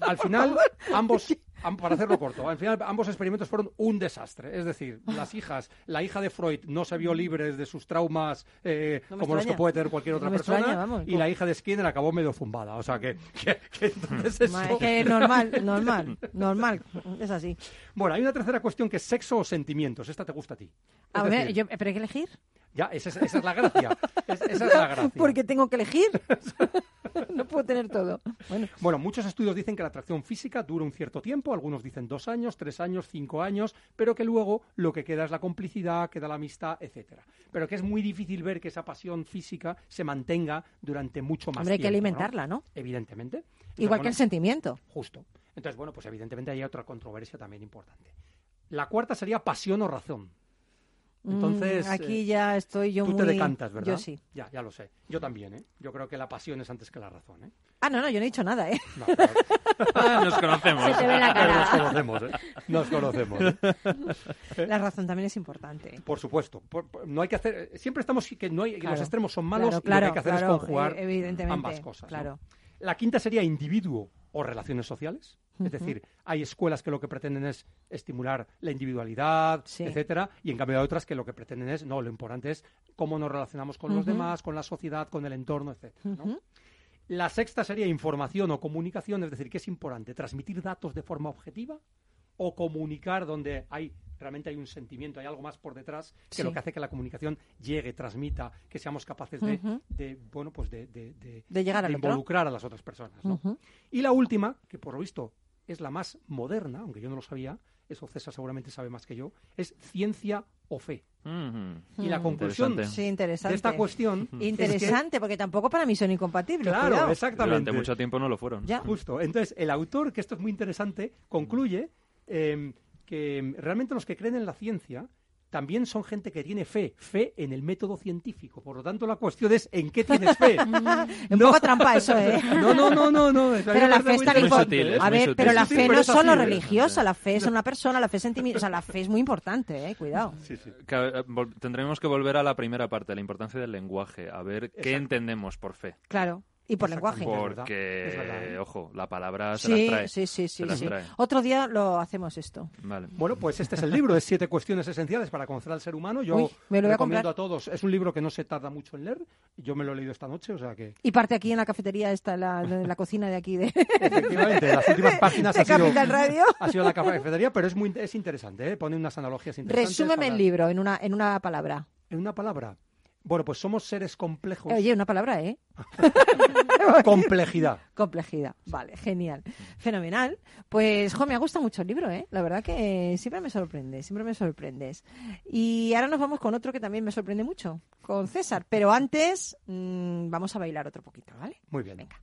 Speaker 2: Al final, [laughs] ambos, am- para hacerlo corto, al final ambos experimentos fueron un desastre. Es decir, las hijas, la hija de Freud no se vio libre de sus traumas eh,
Speaker 1: No
Speaker 2: como los que
Speaker 1: extraña.
Speaker 2: puede tener cualquier otra persona,
Speaker 1: extraña, vamos.
Speaker 2: y la hija de Skinner acabó medio zumbada. O sea que, que- que entonces eso-
Speaker 1: es que [laughs] normal, normal, normal. Es así.
Speaker 2: Bueno, hay una tercera cuestión que es sexo o sentimientos. Esta te gusta a ti.
Speaker 1: A ver,
Speaker 2: decir,
Speaker 1: yo- ¿pero hay que elegir?
Speaker 2: Ya, esa es, esa es la gracia. Es- esa es la gracia. [laughs]
Speaker 1: Porque tengo que elegir. [laughs] no puedo tener todo. Bueno,
Speaker 2: Bueno, muchos estudios dicen que la atracción física dura un cierto tiempo, algunos dicen dos años, tres años, cinco años, pero que luego lo que queda es la complicidad, queda la amistad, etcétera. Pero que es muy difícil ver que esa pasión física se mantenga durante mucho más
Speaker 1: hombre, hay que
Speaker 2: tiempo. ¿no?
Speaker 1: alimentarla, ¿no?
Speaker 2: Evidentemente.
Speaker 1: Igual que
Speaker 2: bueno,
Speaker 1: el sentimiento.
Speaker 2: Justo. Entonces, bueno, pues evidentemente hay otra controversia también importante. La cuarta sería pasión o razón. Entonces,
Speaker 1: Mm, aquí
Speaker 2: eh,
Speaker 1: ya estoy yo
Speaker 2: tú
Speaker 1: muy...
Speaker 2: te decantas, ¿verdad?
Speaker 1: Yo sí.
Speaker 2: Ya, ya lo sé. Yo también, ¿eh? Yo creo que la pasión es antes que la razón, ¿eh?
Speaker 1: Ah, no, no, yo no he dicho nada, ¿eh?
Speaker 2: No, [laughs]
Speaker 3: Nos conocemos.
Speaker 4: Se te ve la cara.
Speaker 2: nos conocemos, ¿eh? Nos conocemos. ¿eh? [laughs]
Speaker 1: La razón también es importante.
Speaker 2: Por supuesto. Por- por- no hay que hacer... Siempre estamos que no hay,
Speaker 1: Claro.
Speaker 2: los extremos son malos
Speaker 1: Claro,
Speaker 2: y lo que hay que hacer
Speaker 1: claro,
Speaker 2: es conjugar
Speaker 1: evidentemente,
Speaker 2: ambas cosas. ¿no?
Speaker 1: claro.
Speaker 2: La quinta sería individuo o relaciones sociales. Es decir, hay escuelas que lo que pretenden es estimular la individualidad,
Speaker 1: Sí.
Speaker 2: etcétera, y en cambio hay otras que lo que pretenden es, no, lo importante es cómo nos relacionamos con los demás, con la sociedad, con el entorno, etcétera. La sexta sería información o comunicación, es decir, ¿qué es importante? ¿Transmitir datos de forma objetiva o comunicar donde hay realmente hay un sentimiento, hay algo más por detrás que
Speaker 1: Sí.
Speaker 2: lo que hace que la comunicación llegue, transmita, que seamos capaces de, bueno, pues de, de-
Speaker 1: llegar otro.
Speaker 2: involucrar a las otras personas. Y la última, que por lo visto es la más moderna, aunque yo no lo sabía, eso César seguramente sabe más que yo, es ciencia o fe. Y la
Speaker 1: Mm.
Speaker 2: conclusión
Speaker 3: Interesante.
Speaker 1: Sí, interesante.
Speaker 2: de esta cuestión es que-
Speaker 1: Interesante, porque tampoco para mí son incompatibles.
Speaker 2: claro,
Speaker 1: cuidado.
Speaker 2: exactamente.
Speaker 3: Durante mucho tiempo no lo fueron.
Speaker 1: Ya.
Speaker 2: Justo. Entonces, el autor, que esto es muy interesante, concluye eh, que realmente los que creen en la ciencia también son gente que tiene fe, fe en el método científico. Por lo tanto, la cuestión es ¿en qué tienes fe? [laughs]
Speaker 1: Un [laughs] poco trampa eso, ¿eh? [laughs]
Speaker 2: No, no, no, no, no.
Speaker 1: Pero la fe es
Speaker 2: muy
Speaker 1: tan importante.
Speaker 3: sutil, es
Speaker 1: A ver,
Speaker 3: sutil.
Speaker 1: pero la fe no
Speaker 2: es
Speaker 1: solo
Speaker 2: así,
Speaker 1: religiosa, la fe es una persona, la fe es sentimiento, o sea, la fe es muy importante, eh, cuidado.
Speaker 2: Sí, sí.
Speaker 3: Que, eh, tendremos que volver a la primera parte, la importancia del lenguaje, a ver qué entendemos por fe.
Speaker 1: Claro, y por lenguaje.
Speaker 3: Porque,
Speaker 2: es verdad, ¿eh?
Speaker 3: ojo, la palabra se
Speaker 1: Sí,
Speaker 3: las trae.
Speaker 1: sí, sí, sí,
Speaker 3: trae.
Speaker 1: Otro día lo hacemos esto.
Speaker 3: Vale.
Speaker 2: Bueno, pues este es el libro de siete cuestiones esenciales para conocer al ser humano. Yo
Speaker 1: Uy, me lo voy a
Speaker 2: recomiendo
Speaker 1: comprar.
Speaker 2: a todos. Es un libro que no se tarda mucho en leer. Yo me lo he leído esta noche, o sea que
Speaker 1: Y parte aquí en la cafetería, está la, la cocina de aquí de,
Speaker 2: efectivamente las últimas páginas
Speaker 1: de
Speaker 2: ha sido,
Speaker 1: Radio.
Speaker 2: ha sido la cafetería, pero es muy es interesante, ¿eh? pone unas analogías interesantes.
Speaker 1: Resúmeme
Speaker 2: para-
Speaker 1: el libro en una, en una palabra.
Speaker 2: En una palabra. Bueno, pues somos seres complejos.
Speaker 1: Oye, una palabra, ¿eh? [laughs]
Speaker 2: Complejidad.
Speaker 1: Complejidad. Vale, genial. Fenomenal. Pues, jo, me ha gustado mucho el libro, ¿eh? La verdad que siempre me sorprende, siempre me sorprendes. Y ahora nos vamos con otro que también me sorprende mucho, con César. Pero antes, mm, vamos a bailar otro poquito, ¿vale?
Speaker 2: Muy bien.
Speaker 1: Venga.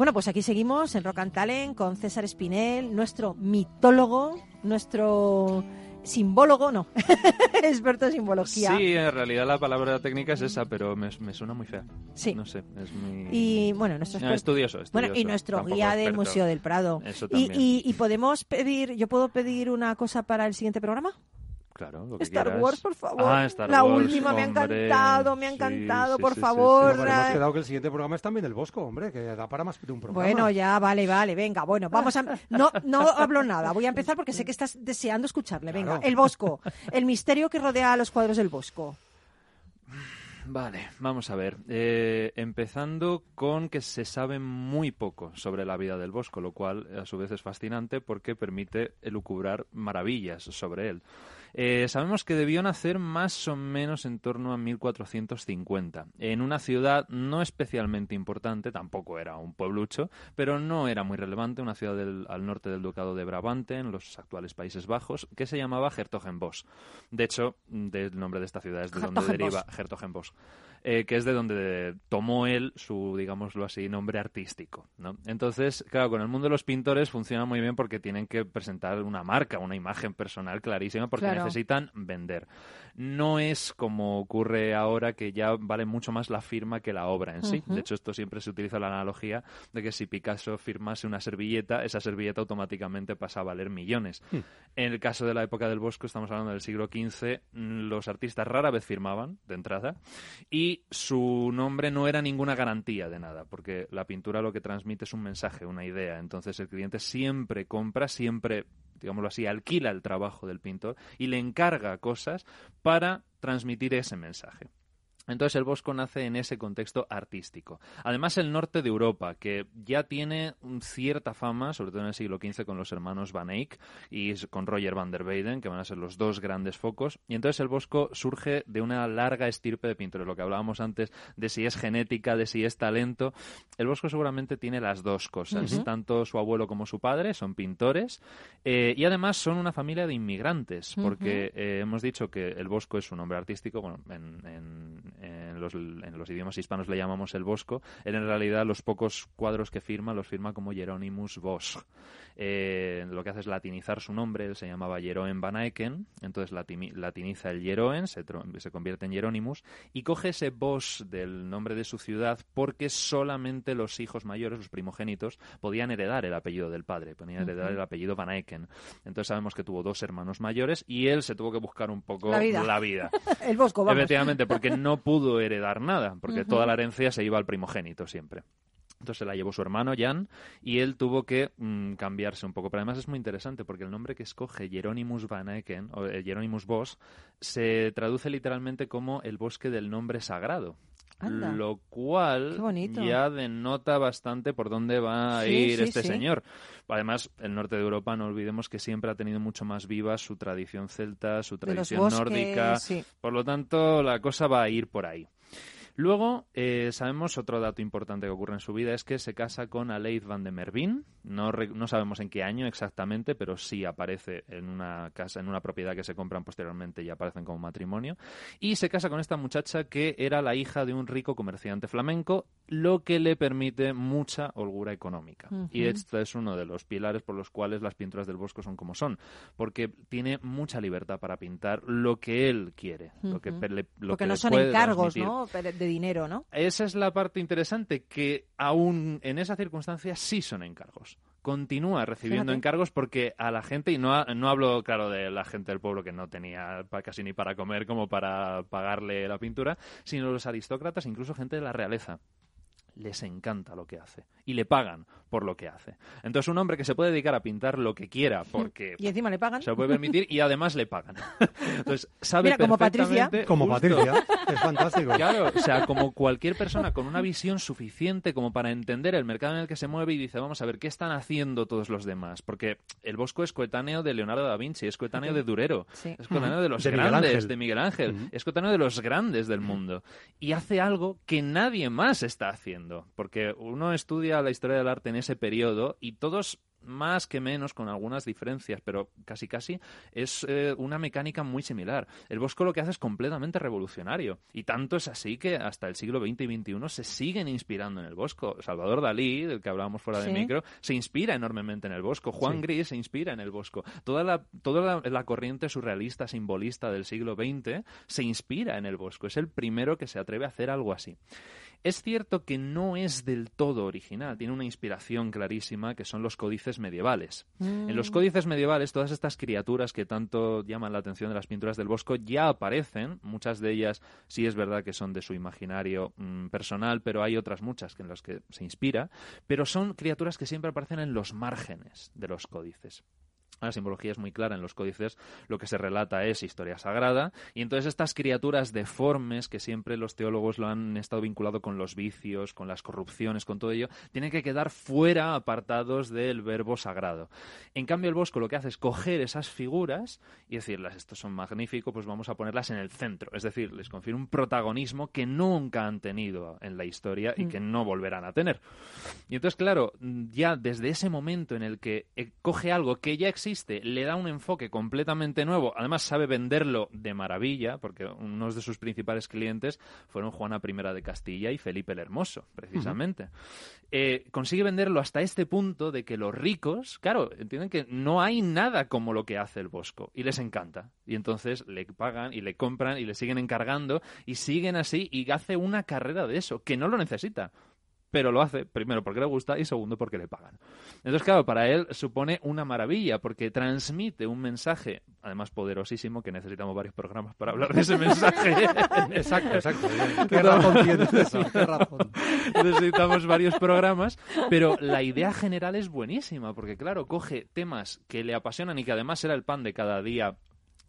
Speaker 1: Bueno, pues aquí seguimos en Rock and Talent con César Espinel, nuestro mitólogo, nuestro simbólogo, no, [laughs] experto en simbología.
Speaker 3: Sí, en realidad la palabra técnica es esa, pero me, me suena muy fea.
Speaker 1: Sí.
Speaker 3: No sé, es muy...
Speaker 1: Y bueno, nuestro
Speaker 3: No,
Speaker 1: exper-
Speaker 3: estudioso,
Speaker 1: Bueno, y nuestro guía del. Museo del Prado.
Speaker 3: Eso
Speaker 1: Y,
Speaker 3: también.
Speaker 1: y- y podemos pedir, ¿yo puedo pedir una cosa para el siguiente programa?
Speaker 3: Claro, lo que
Speaker 1: Star
Speaker 3: quieras.
Speaker 1: Wars, por favor.
Speaker 3: Ah, Star
Speaker 1: la
Speaker 3: Wars,
Speaker 1: última me ha encantado, me ha
Speaker 3: Sí,
Speaker 1: encantado,
Speaker 3: sí,
Speaker 1: por
Speaker 3: sí, sí,
Speaker 1: favor.
Speaker 2: Pero hemos quedado que el siguiente programa es también el Bosco, hombre, que da para más de un programa.
Speaker 1: Bueno, ya, vale, vale, venga, bueno, vamos a... No, no hablo nada, voy a empezar porque sé que estás deseando escucharle. Venga,
Speaker 2: Claro.
Speaker 1: el Bosco, el misterio que rodea a los cuadros del Bosco.
Speaker 3: Vale, vamos a ver. Eh, empezando con que se sabe muy poco sobre la vida del Bosco, lo cual a su vez es fascinante porque permite elucubrar maravillas sobre él. Eh, sabemos que debió nacer más o menos en torno a 1450, en una ciudad no especialmente importante, tampoco era un pueblucho, pero no era muy relevante, una ciudad del- al norte del ducado de Brabante, en los actuales Países Bajos, que se llamaba Hertogenbosch. De hecho, del nombre de esta ciudad es de donde deriva Hertogenbosch, eh, que es de donde tomó él su, digámoslo así, nombre artístico. ¿no? Entonces, claro, con el mundo de los pintores funciona muy bien porque tienen que presentar una marca, una imagen personal clarísima, porque
Speaker 1: Claro.
Speaker 3: necesitan vender. No es como ocurre ahora que ya vale mucho más la firma que la obra en sí. De hecho, esto siempre se utiliza la analogía de que si Picasso firmase una servilleta, esa servilleta automáticamente pasa a valer millones.
Speaker 2: Hmm.
Speaker 3: En el caso de la época del Bosco, estamos hablando del siglo XV, mm, los artistas rara vez firmaban de entrada y su nombre no era ninguna garantía de nada, porque la pintura lo que transmite es un mensaje, una idea. Entonces el cliente siempre compra, siempre, digámoslo así, alquila el trabajo del pintor y le encarga cosas para transmitir ese mensaje. Entonces el Bosco nace en ese contexto artístico. Además el norte de Europa, que ya tiene cierta fama, sobre todo en el siglo XV con los hermanos Van Eyck y con Roger van der Weyden, que van a ser los dos grandes focos. Y entonces el Bosco surge de una larga estirpe de pintores, lo que hablábamos antes de si es genética, de si es talento. El Bosco seguramente tiene las dos cosas. Tanto su abuelo como su padre son pintores eh, y además son una familia de inmigrantes, porque eh, hemos dicho que el Bosco es un nombre artístico, bueno, en, en- en los, en los idiomas hispanos le llamamos el Bosco, él en realidad los pocos cuadros que firma los firma como Hieronymus Bosch. Eh, lo que hace es latinizar su nombre, él se llamaba Jeroen van Eycken, entonces latiniza el Jeroen, se, convierte en Hieronymus, y coge ese Bosch del nombre de su ciudad porque solamente los hijos mayores, los primogénitos, podían heredar el apellido del padre, podían heredar el apellido Van Eycken. Entonces sabemos que tuvo dos hermanos mayores y él se tuvo que buscar un poco
Speaker 1: La vida.
Speaker 3: la vida. [laughs]
Speaker 1: el Bosco, vamos.
Speaker 3: Efectivamente, porque no pudo heredar nada, porque toda la herencia se iba al primogénito siempre. Entonces se la llevó su hermano Jan y él tuvo que mm, cambiarse un poco. Pero además es muy interesante porque el nombre que escoge Hieronymus Van Eycken, o eh, Hieronymus Bosch, se traduce literalmente como el bosque del nombre sagrado.
Speaker 1: Anda.
Speaker 3: Lo cual ya denota bastante por dónde va a
Speaker 1: Sí,
Speaker 3: ir
Speaker 1: sí,
Speaker 3: este
Speaker 1: sí.
Speaker 3: señor. Además, el norte de Europa, no olvidemos que siempre ha tenido mucho más viva su tradición celta, su tradición
Speaker 1: bosques,
Speaker 3: nórdica. Por lo tanto, la cosa va a ir por ahí. Luego, eh, sabemos otro dato importante que ocurre en su vida es que se casa con Aleid van de Mervin. No, re- no sabemos en qué año exactamente, pero sí aparece en una casa, en una propiedad que se compran posteriormente y aparecen como matrimonio. Y se casa con esta muchacha que era la hija de un rico comerciante flamenco, lo que le permite mucha holgura económica. Y este es uno de los pilares por los cuales las pinturas del Bosco son como son, porque tiene mucha libertad para pintar lo que él quiere, lo que le- lo
Speaker 1: Porque
Speaker 3: que
Speaker 1: no son
Speaker 3: puede
Speaker 1: encargos. ¿no? De dinero, ¿no?
Speaker 3: Esa es la parte interesante, que aún en esa circunstancia sí son encargos. Continúa recibiendo
Speaker 1: Fíjate.
Speaker 3: encargos porque a la gente, y no, ha- no hablo, claro, de la gente del pueblo que no tenía casi ni para comer como para pagarle la pintura, sino los aristócratas, incluso gente de la realeza. Les encanta lo que hace y le pagan por lo que hace. Entonces, un hombre que se puede dedicar a pintar lo que quiera porque
Speaker 1: Y encima le pagan.
Speaker 3: se lo puede permitir y además le pagan. [laughs] Entonces, sabe
Speaker 1: Mira, como Patricia.
Speaker 3: perfectamente-
Speaker 2: Como
Speaker 3: justo.
Speaker 2: Patricia, es fantástico.
Speaker 3: Claro, o sea, como cualquier persona con una visión suficiente como para entender el mercado en el que se mueve y dice, vamos a ver, ¿qué están haciendo todos los demás? Porque el Bosco es coetáneo de Leonardo da Vinci, es coetáneo de Durero,
Speaker 1: Sí.
Speaker 3: es coetáneo de los
Speaker 2: De
Speaker 3: grandes, de Miguel Ángel, es coetáneo de los grandes del mundo. Y hace algo que nadie más está haciendo, porque uno estudia la historia del arte en ese periodo y todos más que menos, con algunas diferencias, pero casi casi es eh, una mecánica muy similar. El Bosco lo que hace es completamente revolucionario. Y tanto es así que hasta el siglo XX y XXI se siguen inspirando en el Bosco. Salvador Dalí, del que hablábamos fuera de
Speaker 1: Sí.
Speaker 3: micro, se inspira enormemente en el Bosco. Juan
Speaker 2: Sí.
Speaker 3: Gris se inspira en el Bosco. Toda la, toda la, la corriente surrealista, simbolista del siglo XX se inspira en el Bosco. Es el primero que se atreve a hacer algo así. Es cierto que no es del todo original, tiene una inspiración clarísima que son los códices medievales. En los
Speaker 6: Mm.
Speaker 3: códices medievales, todas estas criaturas que tanto llaman la atención de las pinturas del Bosco ya aparecen, muchas de ellas sí es verdad que son de su imaginario mm, personal, pero hay otras muchas que en las que se inspira, pero son criaturas que siempre aparecen en los márgenes de los códices. La simbología es muy clara en los códices, lo que se relata es historia sagrada, y entonces estas criaturas deformes, que siempre los teólogos lo han estado vinculado con los vicios, con las corrupciones, con todo ello, tienen que quedar fuera, apartados del verbo sagrado. En cambio, el Bosco lo que hace es coger esas figuras y decirlas, estos son magníficos, pues vamos a ponerlas en el centro. Es decir, les confiere un protagonismo que nunca han tenido en la historia y que no volverán a tener. Y entonces, claro, ya desde ese momento en el que eh, coge algo que ya existe, le da un enfoque completamente nuevo, además sabe venderlo de maravilla, porque unos de sus principales clientes fueron Juana I de Castilla y Felipe el Hermoso, precisamente. Eh, consigue venderlo hasta este punto de que los ricos, claro, entienden que no hay nada como lo que hace el Bosco y les encanta. Y entonces le pagan y le compran y le siguen encargando y siguen así y hace una carrera de eso, que no lo necesita pero lo hace, primero porque le gusta y segundo porque le pagan. Entonces, claro, para él supone una maravilla porque transmite un mensaje, además poderosísimo, que necesitamos varios programas para hablar de ese mensaje. [laughs]
Speaker 2: Exacto, exacto. Qué razón tienes, qué razón.
Speaker 3: Necesitamos varios programas, pero la idea general es buenísima porque, claro, coge temas que le apasionan y que además era el pan de cada día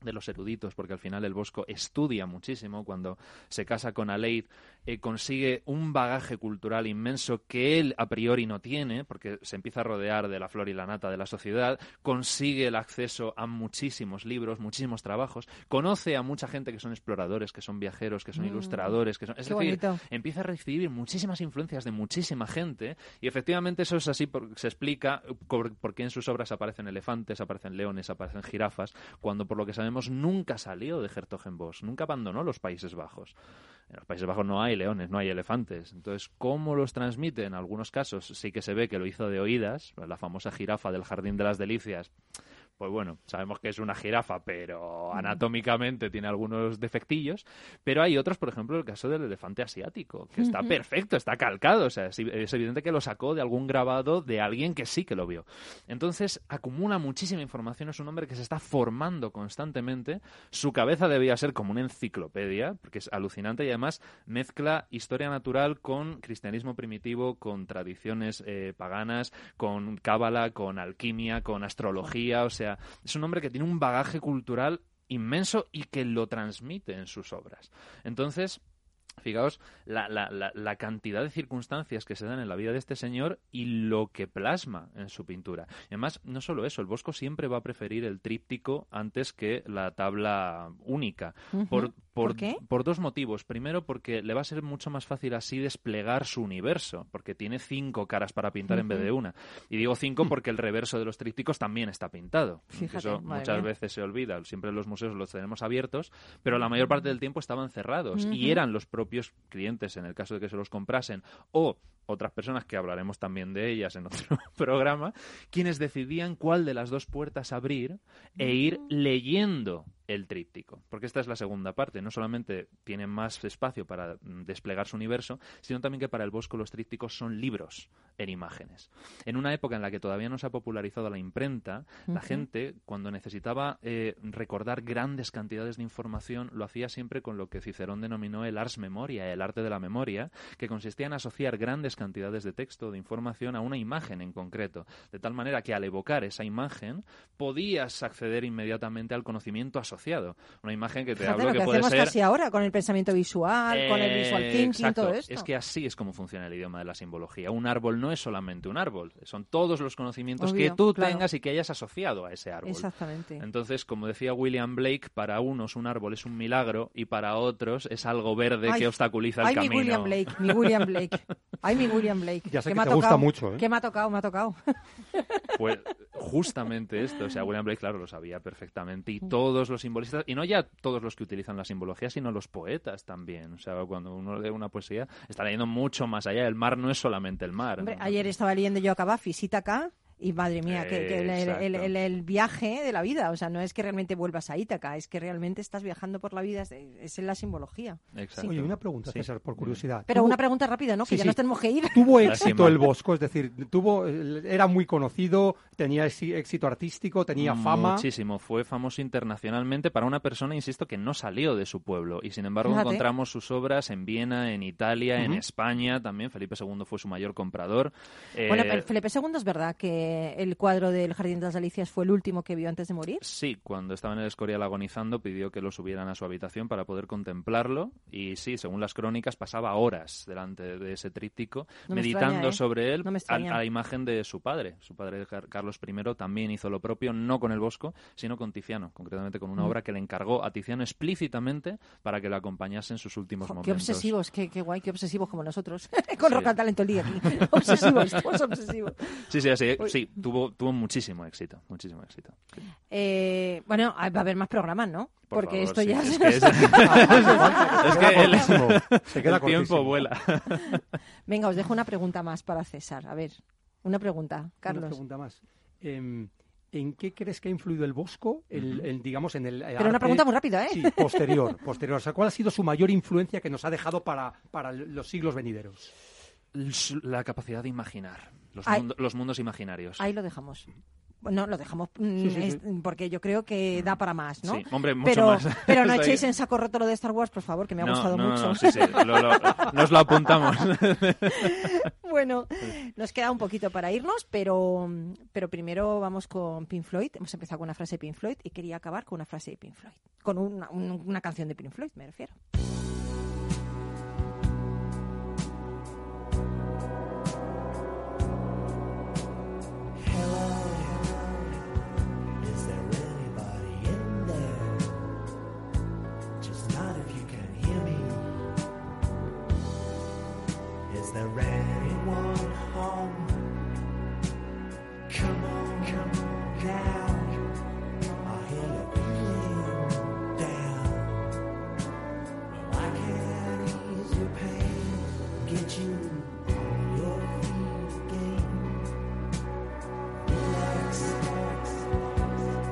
Speaker 3: de los eruditos, porque al final el Bosco estudia muchísimo. Cuando se casa con Aleid, eh, consigue un bagaje cultural inmenso que él a priori no tiene, porque se empieza a rodear de la flor y la nata de la sociedad, consigue el acceso a muchísimos libros, muchísimos trabajos, conoce a mucha gente que son exploradores, que son viajeros, que son
Speaker 1: Mm,
Speaker 3: ilustradores, que son... Es
Speaker 1: qué
Speaker 3: decir,
Speaker 1: bonito.
Speaker 3: empieza a recibir muchísimas influencias de muchísima gente y efectivamente eso es así, por- se explica por, por qué en sus obras aparecen elefantes, aparecen leones, aparecen jirafas, cuando por lo que sabemos nunca salió de Hertogenbosch, nunca abandonó los Países Bajos. En los Países Bajos no hay leones, no hay elefantes. Entonces, ¿cómo los transmite? En algunos casos sí que se ve que lo hizo de oídas, la famosa jirafa del Jardín de las Delicias. Pues bueno, sabemos que es una jirafa, pero anatómicamente tiene algunos defectillos. Pero hay otros, por ejemplo, el caso del elefante asiático, que está perfecto, está calcado. O sea, es, es evidente que lo sacó de algún grabado de alguien que sí que lo vio. Entonces, acumula muchísima información. Es un hombre que se está formando constantemente. Su cabeza debía ser como una enciclopedia, porque es alucinante y además mezcla historia natural con cristianismo primitivo, con tradiciones eh, paganas, con cábala, con alquimia, con astrología. O sea, es un hombre que tiene un bagaje cultural inmenso y que lo transmite en sus obras. Entonces, Fijaos la, la, la, la cantidad de circunstancias que se dan en la vida de este señor y lo que plasma en su pintura. Y además, no solo eso, el Bosco siempre va a preferir el tríptico antes que la tabla única. Por,
Speaker 1: ¿Por qué?
Speaker 3: por dos motivos. Primero, porque le va a ser mucho más fácil así desplegar su universo, porque tiene cinco caras para pintar en vez de una. Y digo cinco porque el reverso de los trípticos también está pintado.
Speaker 1: Fíjate,
Speaker 3: Eso muchas
Speaker 1: mía.
Speaker 3: veces se olvida. Siempre los museos los tenemos abiertos, pero la mayor parte del tiempo estaban cerrados y eran los propios clientes, en el caso de que se los comprasen, o otras personas que hablaremos también de ellas en otro [laughs] programa, quienes decidían cuál de las dos puertas abrir e ir leyendo el tríptico. Porque esta es la segunda parte. No solamente tiene más espacio para mm, desplegar su universo, sino también que para el Bosco los trípticos son libros en imágenes. En una época en la que todavía no se ha popularizado la imprenta, la gente, cuando necesitaba eh, recordar grandes cantidades de información, lo hacía siempre con lo que Cicerón denominó el ars memoria, el arte de la memoria, que consistía en asociar grandes cantidades de texto, de información, a una imagen en concreto, de tal manera que al evocar esa imagen podías acceder inmediatamente al conocimiento asociado. Una imagen que te
Speaker 1: Fíjate
Speaker 3: hablo
Speaker 1: lo que,
Speaker 3: que puede
Speaker 1: hacemos
Speaker 3: ser...
Speaker 1: casi ahora con el pensamiento visual, con el visual
Speaker 3: Eh,
Speaker 1: thinking, todo esto.
Speaker 3: Es que así es como funciona el idioma de la simbología. Un árbol no es solamente un árbol, son todos los conocimientos
Speaker 1: Obvio,
Speaker 3: que tú
Speaker 1: claro.
Speaker 3: tengas y que hayas asociado a ese árbol.
Speaker 1: Exactamente.
Speaker 3: Entonces, como decía William Blake, para unos un árbol es un milagro y para otros es algo verde
Speaker 1: Ay,
Speaker 3: que obstaculiza el
Speaker 1: ay,
Speaker 3: camino.
Speaker 1: mi William Blake, mi William [laughs] Blake. Ay, mi William Blake.
Speaker 2: Ya sé
Speaker 1: que
Speaker 2: que
Speaker 1: me ha
Speaker 2: te gusta
Speaker 1: tocado,
Speaker 2: mucho, ¿eh?
Speaker 1: Que me ha tocado, me ha tocado. [laughs]
Speaker 3: Pues justamente esto, o sea, William Blake, claro, lo sabía perfectamente y todos los simbolistas, y no ya todos los que utilizan la simbología, sino los poetas también. O sea, cuando uno lee una poesía, está leyendo mucho más allá. El mar no es solamente el mar.
Speaker 1: Hombre,
Speaker 3: ¿no?
Speaker 1: ayer estaba leyendo yo a Cavafi, cita acá, Y madre mía, que, que el, el- viaje de la vida, o sea, no es que realmente vuelvas a Ítaca, es que realmente estás viajando por la vida, es, es en la simbología.
Speaker 3: Exacto.
Speaker 2: Oye, una pregunta,
Speaker 3: Sí.
Speaker 2: César, por curiosidad.
Speaker 1: Pero
Speaker 2: ¿Tuvo-
Speaker 1: una pregunta rápida, ¿no? Que ya
Speaker 2: sí.
Speaker 1: nos tenemos que ir.
Speaker 2: ¿Tuvo éxito el Bosco? Es decir, tuvo, era muy conocido, tenía éxi- éxito artístico, tenía fama.
Speaker 3: Muchísimo. Fue famoso internacionalmente para una persona, insisto, que no salió de su pueblo. Y sin embargo
Speaker 1: Fíjate.
Speaker 3: encontramos sus obras en Viena, en Italia, en. España también. Felipe II fue su mayor comprador.
Speaker 1: Bueno,
Speaker 3: Eh,
Speaker 1: pero Felipe II es verdad que el cuadro del Jardín de las Delicias fue el último que vio antes de morir.
Speaker 3: Sí, cuando estaba en el Escorial agonizando pidió que lo subieran a su habitación para poder contemplarlo y sí, según las crónicas pasaba horas delante de ese tríptico
Speaker 1: No me
Speaker 3: meditando
Speaker 1: extraña, ¿eh?
Speaker 3: sobre él
Speaker 1: No me
Speaker 3: a, la imagen de su padre. Su padre Car- Carlos I también hizo lo propio, no con el Bosco, sino con Tiziano, concretamente con una
Speaker 1: Mm.
Speaker 3: obra que le encargó a Tiziano explícitamente para que le acompañase en sus últimos
Speaker 1: Jo,
Speaker 3: momentos.
Speaker 1: qué obsesivos, qué, qué guay, qué obsesivos como nosotros. [laughs] Con
Speaker 3: Sí.
Speaker 1: Rock and Talent todo el día aquí. Obsesivos, todos [laughs] obsesivos.
Speaker 3: Sí, sí, así,
Speaker 1: Uy.
Speaker 3: Sí, tuvo, tuvo muchísimo éxito, muchísimo éxito.
Speaker 1: Eh, bueno, ah, va a haber más programas, ¿no?
Speaker 3: Por
Speaker 1: Porque
Speaker 3: favor,
Speaker 1: esto
Speaker 3: sí,
Speaker 1: ya
Speaker 3: es
Speaker 1: se
Speaker 3: que es- [laughs] Es que el, [laughs]
Speaker 2: se queda
Speaker 3: el tiempo vuela.
Speaker 1: Venga, os dejo una pregunta más para César. A ver, una pregunta,
Speaker 2: Una
Speaker 1: Carlos.
Speaker 2: pregunta más. Em, ¿En qué crees que ha influido el Bosco, el, el, digamos, en el
Speaker 1: Pero una pregunta muy rápida, ¿eh?
Speaker 2: Sí, posterior, posterior. O sea, ¿cuál ha sido su mayor influencia que nos ha dejado para, para los siglos venideros?
Speaker 3: La capacidad de imaginar, los,
Speaker 1: Ay.
Speaker 3: mundo- los mundos imaginarios.
Speaker 1: Ahí lo dejamos. No, lo dejamos mm,
Speaker 2: Sí, sí,
Speaker 1: es- porque yo creo que da para más, ¿no?
Speaker 3: Sí, hombre, mucho
Speaker 1: pero,
Speaker 3: más. [laughs]
Speaker 1: pero no [laughs] echéis en saco roto lo de Star Wars, por favor, que me ha
Speaker 3: No,
Speaker 1: gustado
Speaker 3: no,
Speaker 1: mucho.
Speaker 3: no, sí, sí, lo- lo- nos lo apuntamos. [laughs]
Speaker 1: Bueno, nos queda un poquito para irnos, pero, pero primero vamos con Pink Floyd. Hemos empezado con una frase de Pink Floyd y quería acabar con una frase de Pink Floyd. Con una, un- una canción de Pink Floyd, me refiero.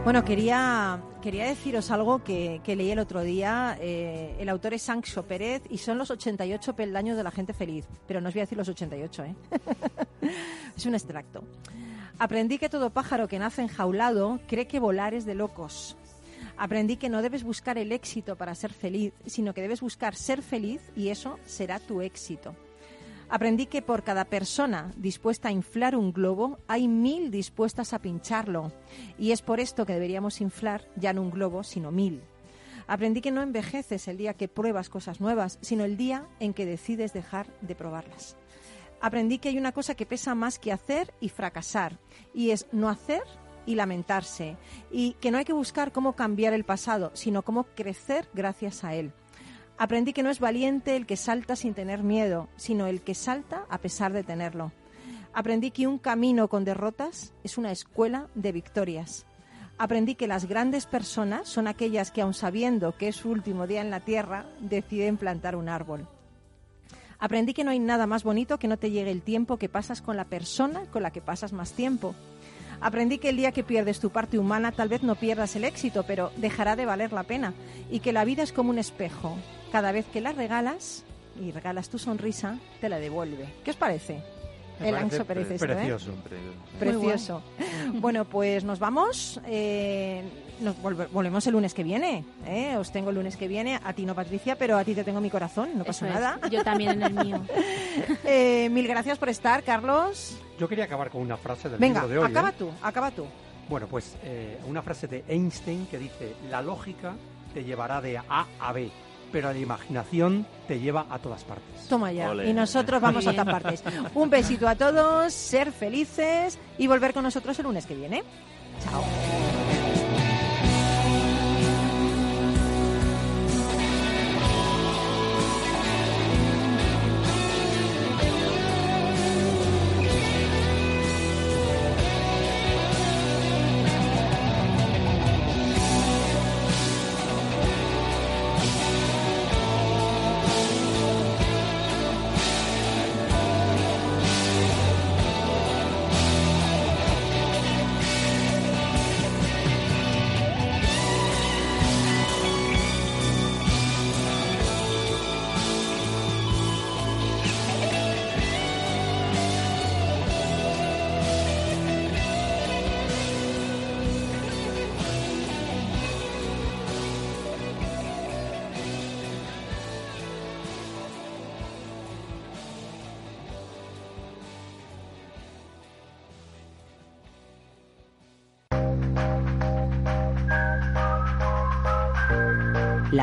Speaker 1: Bueno, quería, quería deciros algo que, que leí el otro día. Eh, el autor es Sancho Pérez y son los 88 peldaños de la gente feliz. Pero no os voy a decir los 88, ¿eh? [laughs] es un extracto. Aprendí que todo pájaro que nace enjaulado cree que volar es de locos. Aprendí que no debes buscar el éxito para ser feliz, sino que debes buscar ser feliz y eso será tu éxito. Aprendí que por cada persona dispuesta a inflar un globo, hay mil dispuestas a pincharlo. Y es por esto que deberíamos inflar ya no un globo, sino mil. Aprendí que no envejeces el día que pruebas cosas nuevas, sino el día en que decides dejar de probarlas. Aprendí que hay una cosa que pesa más que hacer y fracasar, y es no hacer y lamentarse, y que no hay que buscar cómo cambiar el pasado, sino cómo crecer gracias a él. Aprendí que no es valiente el que salta sin tener miedo, sino el que salta a pesar de tenerlo. Aprendí que un camino con derrotas es una escuela de victorias. Aprendí que las grandes personas son aquellas que, aun sabiendo que es su último día en la tierra, deciden plantar un árbol. Aprendí que no hay nada más bonito que no te llegue el tiempo que pasas con la persona con la que pasas más tiempo. Aprendí que el día que pierdes tu parte humana tal vez no pierdas el éxito, pero dejará de valer la pena. Y que la vida es como un espejo. Cada vez que la regalas y regalas tu sonrisa, te la devuelve. ¿Qué os parece?
Speaker 2: Me
Speaker 1: el Anxo Pérez
Speaker 2: pre-
Speaker 1: esto, ¿eh?
Speaker 2: precioso.
Speaker 1: Precioso. [laughs] Bueno, pues nos vamos. eh, nos volve- volvemos el lunes que viene. ¿eh? Os tengo el lunes que viene. A ti no, Patricia, pero a ti te tengo mi corazón. No pasa
Speaker 4: Eso es.
Speaker 1: nada.
Speaker 4: Yo también en el mío. [laughs]
Speaker 1: Eh, mil gracias por estar, Carlos.
Speaker 2: Yo quería acabar con una frase del
Speaker 1: Venga,
Speaker 2: libro de hoy.
Speaker 1: acaba
Speaker 2: ¿eh?
Speaker 1: tú, acaba tú.
Speaker 2: Bueno, pues eh, una frase de Einstein que dice, la lógica te llevará de A a B, pero la imaginación te lleva a todas partes.
Speaker 1: Toma ya. Y nosotros vamos a otras partes. Un besito a todos, ser felices y volver con nosotros el lunes que viene. Chao.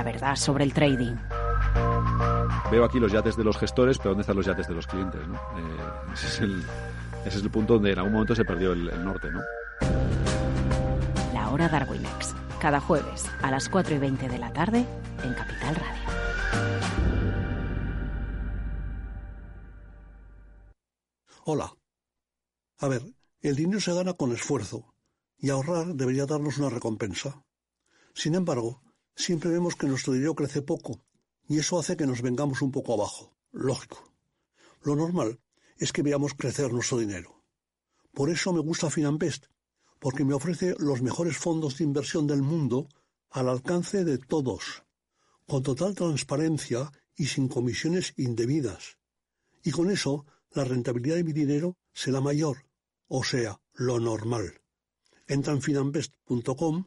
Speaker 7: Verdad sobre el trading.
Speaker 8: Veo aquí los yates de los gestores, pero ¿dónde están los yates de los clientes? ¿no? Eh, ese, es el, ese es el punto donde en algún momento se perdió el, el norte. ¿no?
Speaker 7: La hora Darwinex. Cada jueves a las 4 y 20 de la tarde en Capital Radio.
Speaker 9: Hola. A ver, el dinero se gana con esfuerzo y ahorrar debería darnos una recompensa. Sin embargo, siempre vemos que nuestro dinero crece poco y eso hace que nos vengamos un poco abajo. Lógico. Lo normal es que veamos crecer nuestro dinero. Por eso me gusta Finanbest, porque me ofrece los mejores fondos de inversión del mundo al alcance de todos, con total transparencia y sin comisiones indebidas. Y con eso la rentabilidad de mi dinero será mayor, o sea, lo normal. Entra en finanbest.com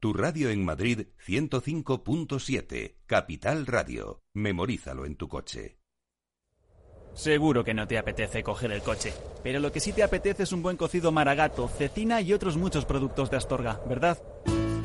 Speaker 10: Tu radio en Madrid 105.7, Capital Radio. Memorízalo en tu coche.
Speaker 11: Seguro que no te apetece coger el coche, pero lo que sí te apetece es un buen cocido maragato, cecina y otros muchos productos de Astorga, ¿verdad?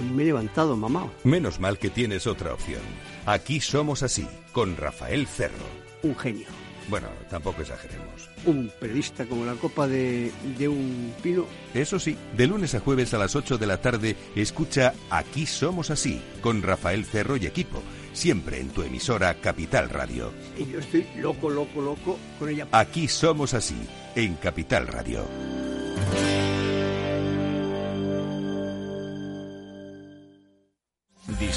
Speaker 12: Hoy me he levantado, mamá.
Speaker 10: Menos mal que tienes otra opción. Aquí somos así, con Rafael Cerro.
Speaker 12: Un genio.
Speaker 10: Bueno, tampoco exageremos.
Speaker 12: Un periodista como la copa de, de un pino.
Speaker 10: Eso sí, de lunes a jueves a las 8 de la tarde, escucha Aquí somos así, con Rafael Cerro y equipo, siempre en tu emisora Capital Radio.
Speaker 12: Y yo estoy loco, loco, loco con ella.
Speaker 10: Aquí somos así, en Capital Radio.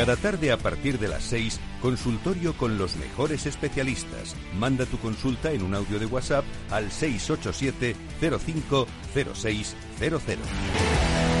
Speaker 10: Cada tarde a partir de las 6, consultorio con los mejores especialistas. Manda tu consulta en un audio de WhatsApp al 687 050600.